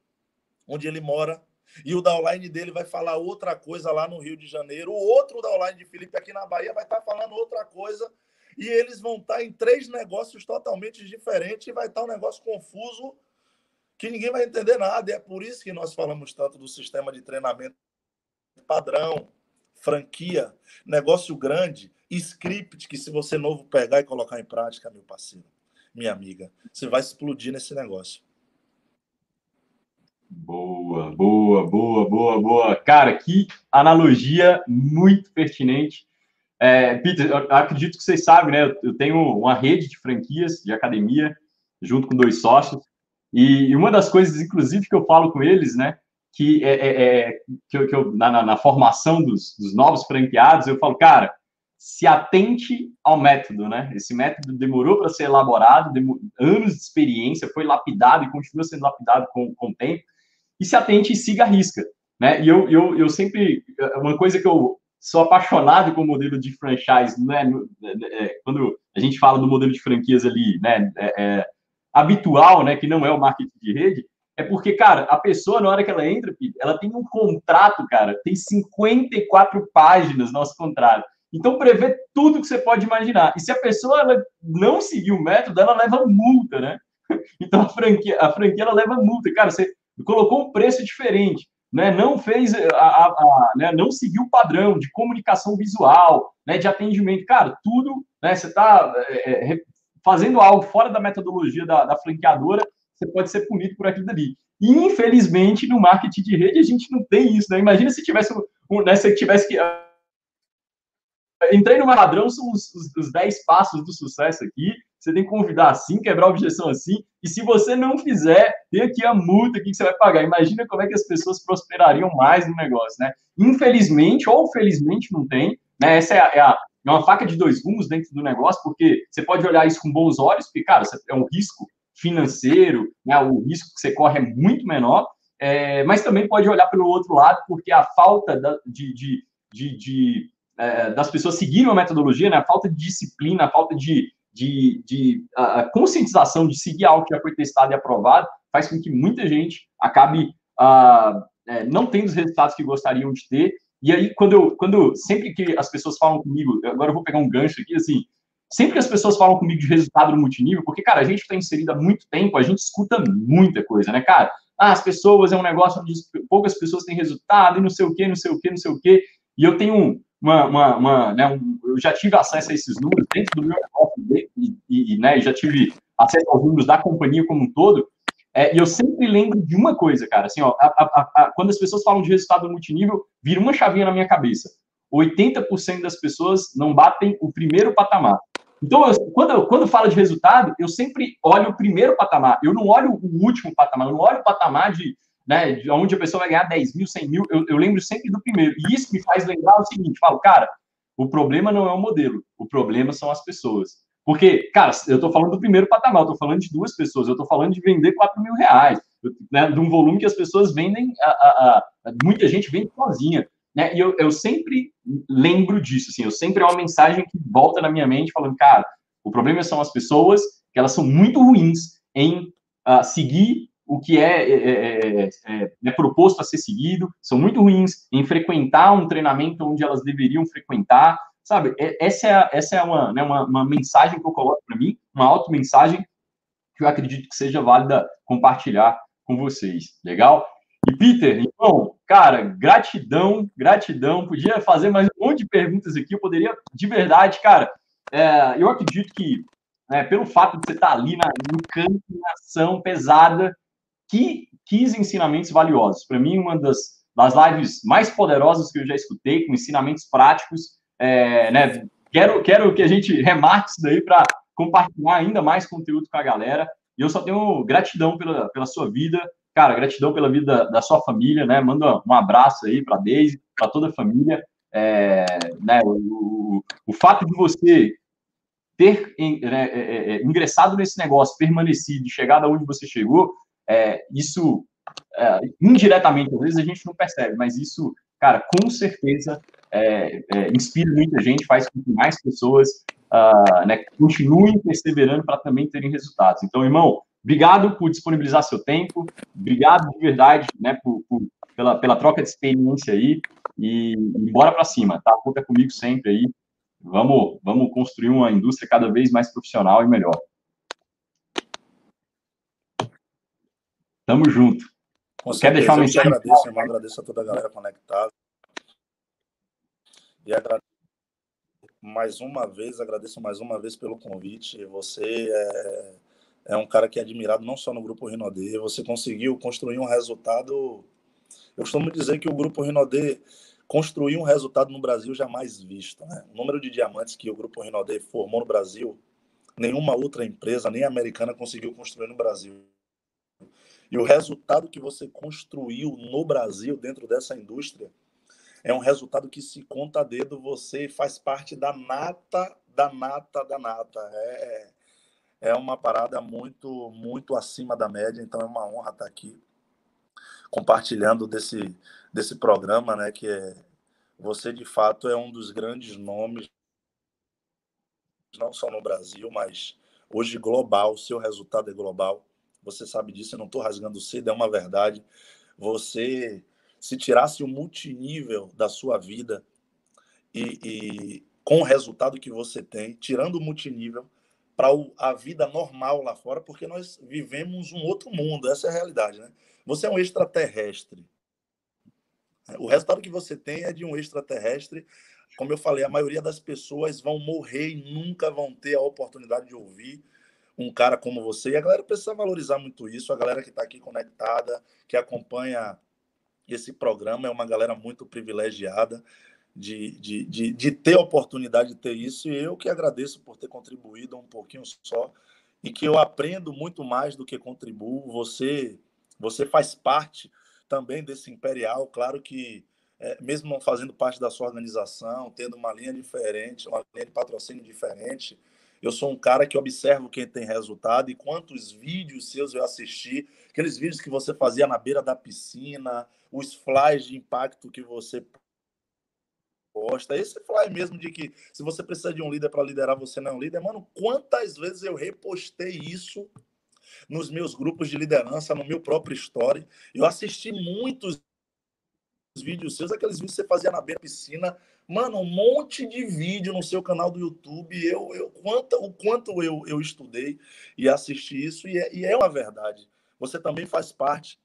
onde ele mora, e o downline dele vai falar outra coisa lá no Rio de Janeiro, o outro downline de Felipe aqui na Bahia vai estar falando outra coisa, e eles vão estar em três negócios totalmente diferentes, e vai estar um negócio confuso que ninguém vai entender nada. E é por isso que nós falamos tanto do sistema de treinamento padrão, franquia, negócio grande, script que se você novo pegar e colocar em prática, meu parceiro, minha amiga, você vai explodir nesse negócio. Boa, boa, boa, boa, boa. Cara, que analogia muito pertinente. É, Peter, acredito que vocês sabem, né? Eu tenho uma rede de franquias de academia, junto com dois sócios, e uma das coisas, inclusive, que eu falo com eles, né? Que é, é, é que, eu, que eu, na, na, formação dos, dos novos franqueados, eu falo, cara, se atente ao método, né? Esse método demorou para ser elaborado, anos de experiência, foi lapidado e continua sendo lapidado com, com o tempo. E se atente e siga a risca, né? E eu, eu, eu sempre, uma coisa que eu sou apaixonado com o modelo de franchise, né? É, quando a gente fala do modelo de franquias ali, né? É, é, habitual, né? Que não é o marketing de rede, é porque, cara, a pessoa, na hora que ela entra, ela tem um contrato, cara, tem 54 páginas nosso contrato. Então, prevê tudo que você pode imaginar. E se a pessoa ela não seguir o método, ela leva multa, né? [laughs] Então, a franquia, a franquia ela leva multa. Cara, você colocou um preço diferente, né? não fez, a, a, a né? não seguiu o padrão de comunicação visual, né? de atendimento. Cara, tudo, né? você está é, é fazendo algo fora da metodologia da, da franqueadora, você pode ser punido por aquilo dali. E, infelizmente, no marketing de rede, a gente não tem isso, né? Imagina se tivesse, um, né, se tivesse que entrei no padrão, são os, os, os 10 passos do sucesso aqui. Você tem que convidar assim, quebrar a objeção assim. E se você não fizer, tem aqui a multa que você vai pagar. Imagina como é que as pessoas prosperariam mais no negócio, né? Infelizmente, ou felizmente, não tem. Né? Essa é, a, é, a, é uma faca de dois gumes dentro do negócio, porque você pode olhar isso com bons olhos, porque, cara, é um risco financeiro, né? o risco que você corre é muito menor. É, mas também pode olhar pelo outro lado, porque a falta da, de, de, de, de é, das pessoas seguirem a metodologia, né, a falta de disciplina, a falta de, de, de a, conscientização de seguir algo que já foi testado e aprovado, faz com que muita gente acabe a, é, não tendo os resultados que gostariam de ter. E aí, quando eu, quando sempre que as pessoas falam comigo, agora eu vou pegar um gancho aqui, assim, sempre que as pessoas falam comigo de resultado no multinível, porque, cara, a gente está inserido há muito tempo, a gente escuta muita coisa, né, cara? Ah, as pessoas é um negócio onde poucas pessoas têm resultado e não sei o quê, não sei o quê, não sei o quê. E eu tenho uma, uma, uma né, um, eu já tive acesso a esses números dentro do meu negócio e, e, né, já tive acesso aos números da companhia como um todo. É, e eu sempre lembro de uma coisa, cara, assim, ó, a, a, a, quando as pessoas falam de resultado multinível, vira uma chavinha na minha cabeça. 80% das pessoas não batem o primeiro patamar. Então, eu, quando, eu, quando falo de resultado, eu sempre olho o primeiro patamar. Eu não olho o último patamar, eu não olho o patamar de, né, de onde a pessoa vai ganhar 10 mil, 100 mil. Eu, eu lembro sempre do primeiro. E isso me faz lembrar o seguinte: falo, cara, o problema não é o modelo, o problema são as pessoas. Porque, cara, eu estou falando do primeiro patamar, eu estou falando de duas pessoas, eu estou falando de vender 4 mil reais, né, de um volume que as pessoas vendem, a, a, a, muita gente vende sozinha. Né? E eu, eu sempre lembro disso, assim, eu sempre é uma mensagem que volta na minha mente falando, cara, o problema são as pessoas, que elas são muito ruins em uh, seguir o que é, é, é, é, é, proposto a ser seguido, são muito ruins em frequentar um treinamento onde elas deveriam frequentar, sabe? Essa é, essa é uma, né, uma, uma mensagem que eu coloco para mim, uma auto-mensagem que eu acredito que seja válida compartilhar com vocês, legal? E Peter, então, cara, gratidão, gratidão. Podia fazer mais um monte de perguntas aqui. Eu poderia, de verdade, cara. É, eu acredito que, é, pelo fato de você estar ali na, no campo, na ação pesada, que quis ensinamentos valiosos. Para mim, uma das, das lives mais poderosas que eu já escutei, com ensinamentos práticos. É, né, quero, quero que a gente remarque isso daí para compartilhar ainda mais conteúdo com a galera. E eu só tenho gratidão pela, pela sua vida, Cara, gratidão pela vida da sua família, né? Manda um abraço aí para Deise, para toda a família. É, né, o, o, fato de você ter né, é, é, é, ingressado nesse negócio, permanecido, chegado aonde você chegou, é, isso é, indiretamente, às vezes a gente não percebe, mas isso, cara, com certeza inspira muita gente, faz com que mais pessoas uh, né, continuem perseverando para também terem resultados. Então, irmão, Obrigado por disponibilizar seu tempo, obrigado de verdade, né, por, por, pela, pela troca de experiência aí, e, e bora para cima, tá? Conta comigo sempre aí, vamos, vamos construir uma indústria cada vez mais profissional e melhor. Tamo junto. Com Quer deixar uma mensagem? Eu agradeço, irmão, agradeço a toda a galera conectada. E agradeço mais uma vez, agradeço mais uma vez pelo convite. Você é é um cara que é admirado não só no Grupo Rinodê, você conseguiu construir um resultado. Eu costumo dizer que o Grupo Rinodê construiu um resultado no Brasil jamais visto. Né? O número de diamantes que o Grupo Rinodê formou no Brasil, nenhuma outra empresa, nem americana, conseguiu construir no Brasil. E o resultado que você construiu no Brasil, dentro dessa indústria, é um resultado que se conta a dedo, você faz parte da nata, da nata, da nata. É, é uma parada muito, muito acima da média, então é uma honra estar aqui compartilhando desse, desse programa, né, que é você de fato é um dos grandes nomes não só no Brasil, mas hoje global, seu resultado é global. Você sabe disso, eu não estou rasgando cedo, é uma verdade. Você, se tirasse o multinível da sua vida e, e com o resultado que você tem, tirando o multinível, para a vida normal lá fora, porque nós vivemos um outro mundo, essa é a realidade, né? Você é um extraterrestre. O resultado que você tem é de um extraterrestre. Como eu falei, a maioria das pessoas vão morrer e nunca vão ter a oportunidade de ouvir um cara como você. E a galera precisa valorizar muito isso. A galera que está aqui conectada, que acompanha esse programa, é uma galera muito privilegiada de, de, de, de, ter a oportunidade de ter isso. E eu que agradeço por ter contribuído um pouquinho só e que eu aprendo muito mais do que contribuo. Você, você faz parte também desse Imperial. Claro que, é, mesmo não fazendo parte da sua organização, tendo uma linha diferente, uma linha de patrocínio diferente, eu sou um cara que observo quem tem resultado e quantos vídeos seus eu assisti, aqueles vídeos que você fazia na beira da piscina, os flies de impacto que você resposta. Esse fly mesmo de que se você precisa de um líder para liderar, você não é um líder. Mano, quantas vezes eu repostei isso nos meus grupos de liderança, no meu próprio story. Eu assisti muitos vídeos seus, aqueles vídeos que você fazia na piscina. Mano, um monte de vídeo no seu canal do YouTube. Eu, eu quanto, o quanto eu, eu estudei e assisti isso, e é, e é uma verdade. Você também faz parte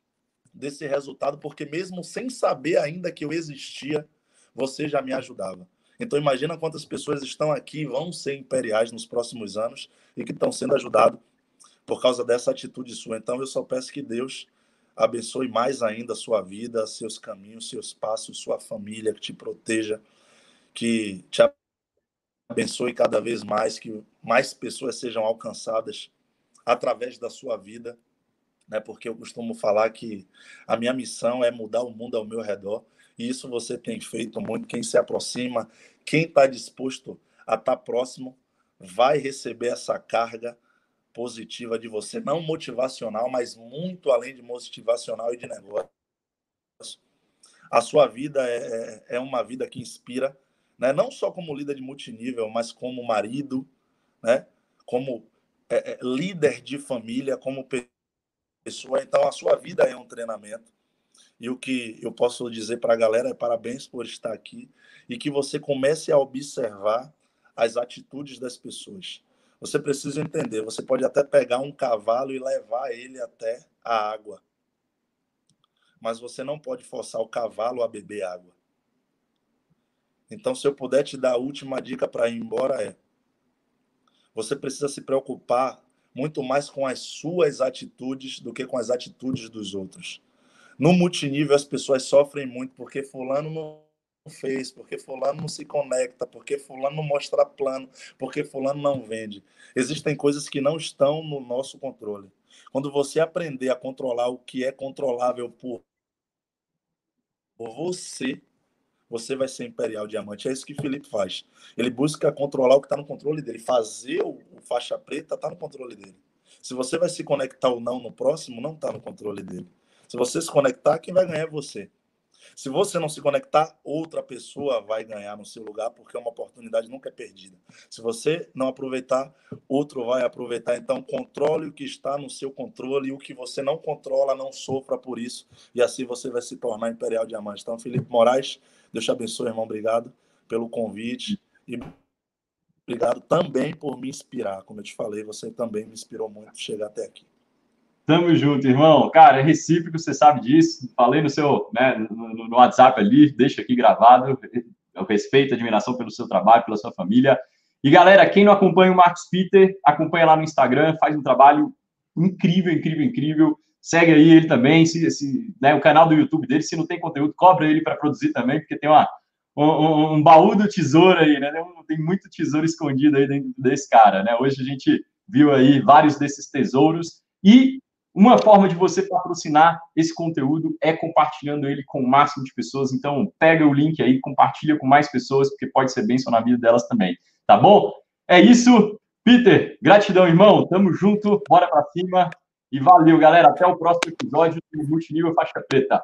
desse resultado, porque mesmo sem saber ainda que eu existia, você já me ajudava. Então imagina quantas pessoas estão aqui vão ser imperiais nos próximos anos e que estão sendo ajudados por causa dessa atitude sua. Então eu só peço que Deus abençoe mais ainda a sua vida, seus caminhos, seus passos, sua família, que te proteja, que te abençoe cada vez mais, que mais pessoas sejam alcançadas através da sua vida, né? Porque eu costumo falar que a minha missão é mudar o mundo ao meu redor, e isso você tem feito muito. Quem se aproxima, quem está disposto a estar tá próximo, vai receber essa carga positiva de você, não motivacional, mas muito além de motivacional e de negócio. A sua vida é, é, é uma vida que inspira, né? não só como líder de multinível, mas como marido, né? como é, é líder de família, como pessoa. Então, a sua vida é um treinamento. E o que eu posso dizer para a galera é parabéns por estar aqui e que você comece a observar as atitudes das pessoas. Você precisa entender, você pode até pegar um cavalo e levar ele até a água. Mas você não pode forçar o cavalo a beber água. Então, se eu puder te dar a última dica para ir embora é: você precisa se preocupar muito mais com as suas atitudes do que com as atitudes dos outros. No multinível, as pessoas sofrem muito porque fulano não fez, porque fulano não se conecta, porque fulano não mostra plano, porque fulano não vende. Existem coisas que não estão no nosso controle. Quando você aprender a controlar o que é controlável por você, você vai ser imperial diamante. É isso que Felipe faz. Ele busca controlar o que está no controle dele. Fazer o, faixa preta está no controle dele. Se você vai se conectar ou não no próximo, não está no controle dele. Se você se conectar, quem vai ganhar é você. Se você não se conectar, outra pessoa vai ganhar no seu lugar, porque uma oportunidade nunca é perdida. Se você não aproveitar, outro vai aproveitar. Então, controle o que está no seu controle e o que você não controla, não sofra por isso. E assim você vai se tornar Imperial Diamante. Então, Felipe Moraes, Deus te abençoe, irmão. Obrigado pelo convite. E obrigado também por me inspirar. Como eu te falei, você também me inspirou muito chegar até aqui. Tamo junto, irmão. Cara, é recíproco, você sabe disso. Falei no seu, né, no, no WhatsApp ali, deixa aqui gravado. Eu respeito, admiração pelo seu trabalho, pela sua família. E galera, quem não acompanha o Marcos Peter, acompanha lá no Instagram, faz um trabalho incrível, incrível, incrível. Segue aí ele também, se, se, né, o canal do YouTube dele, se não tem conteúdo, cobra ele para produzir também, porque tem uma, um, um, baú do tesouro aí, né? Tem muito tesouro escondido aí dentro desse cara, né? Hoje a gente viu aí vários desses tesouros e uma forma de você patrocinar esse conteúdo é compartilhando ele com o máximo de pessoas. Então, pega o link aí, compartilha com mais pessoas, porque pode ser bênção na vida delas também. Tá bom? É isso. Peter, gratidão, irmão. Tamo junto. Bora pra cima. E valeu, galera. Até o próximo episódio do Multinível Faixa Preta.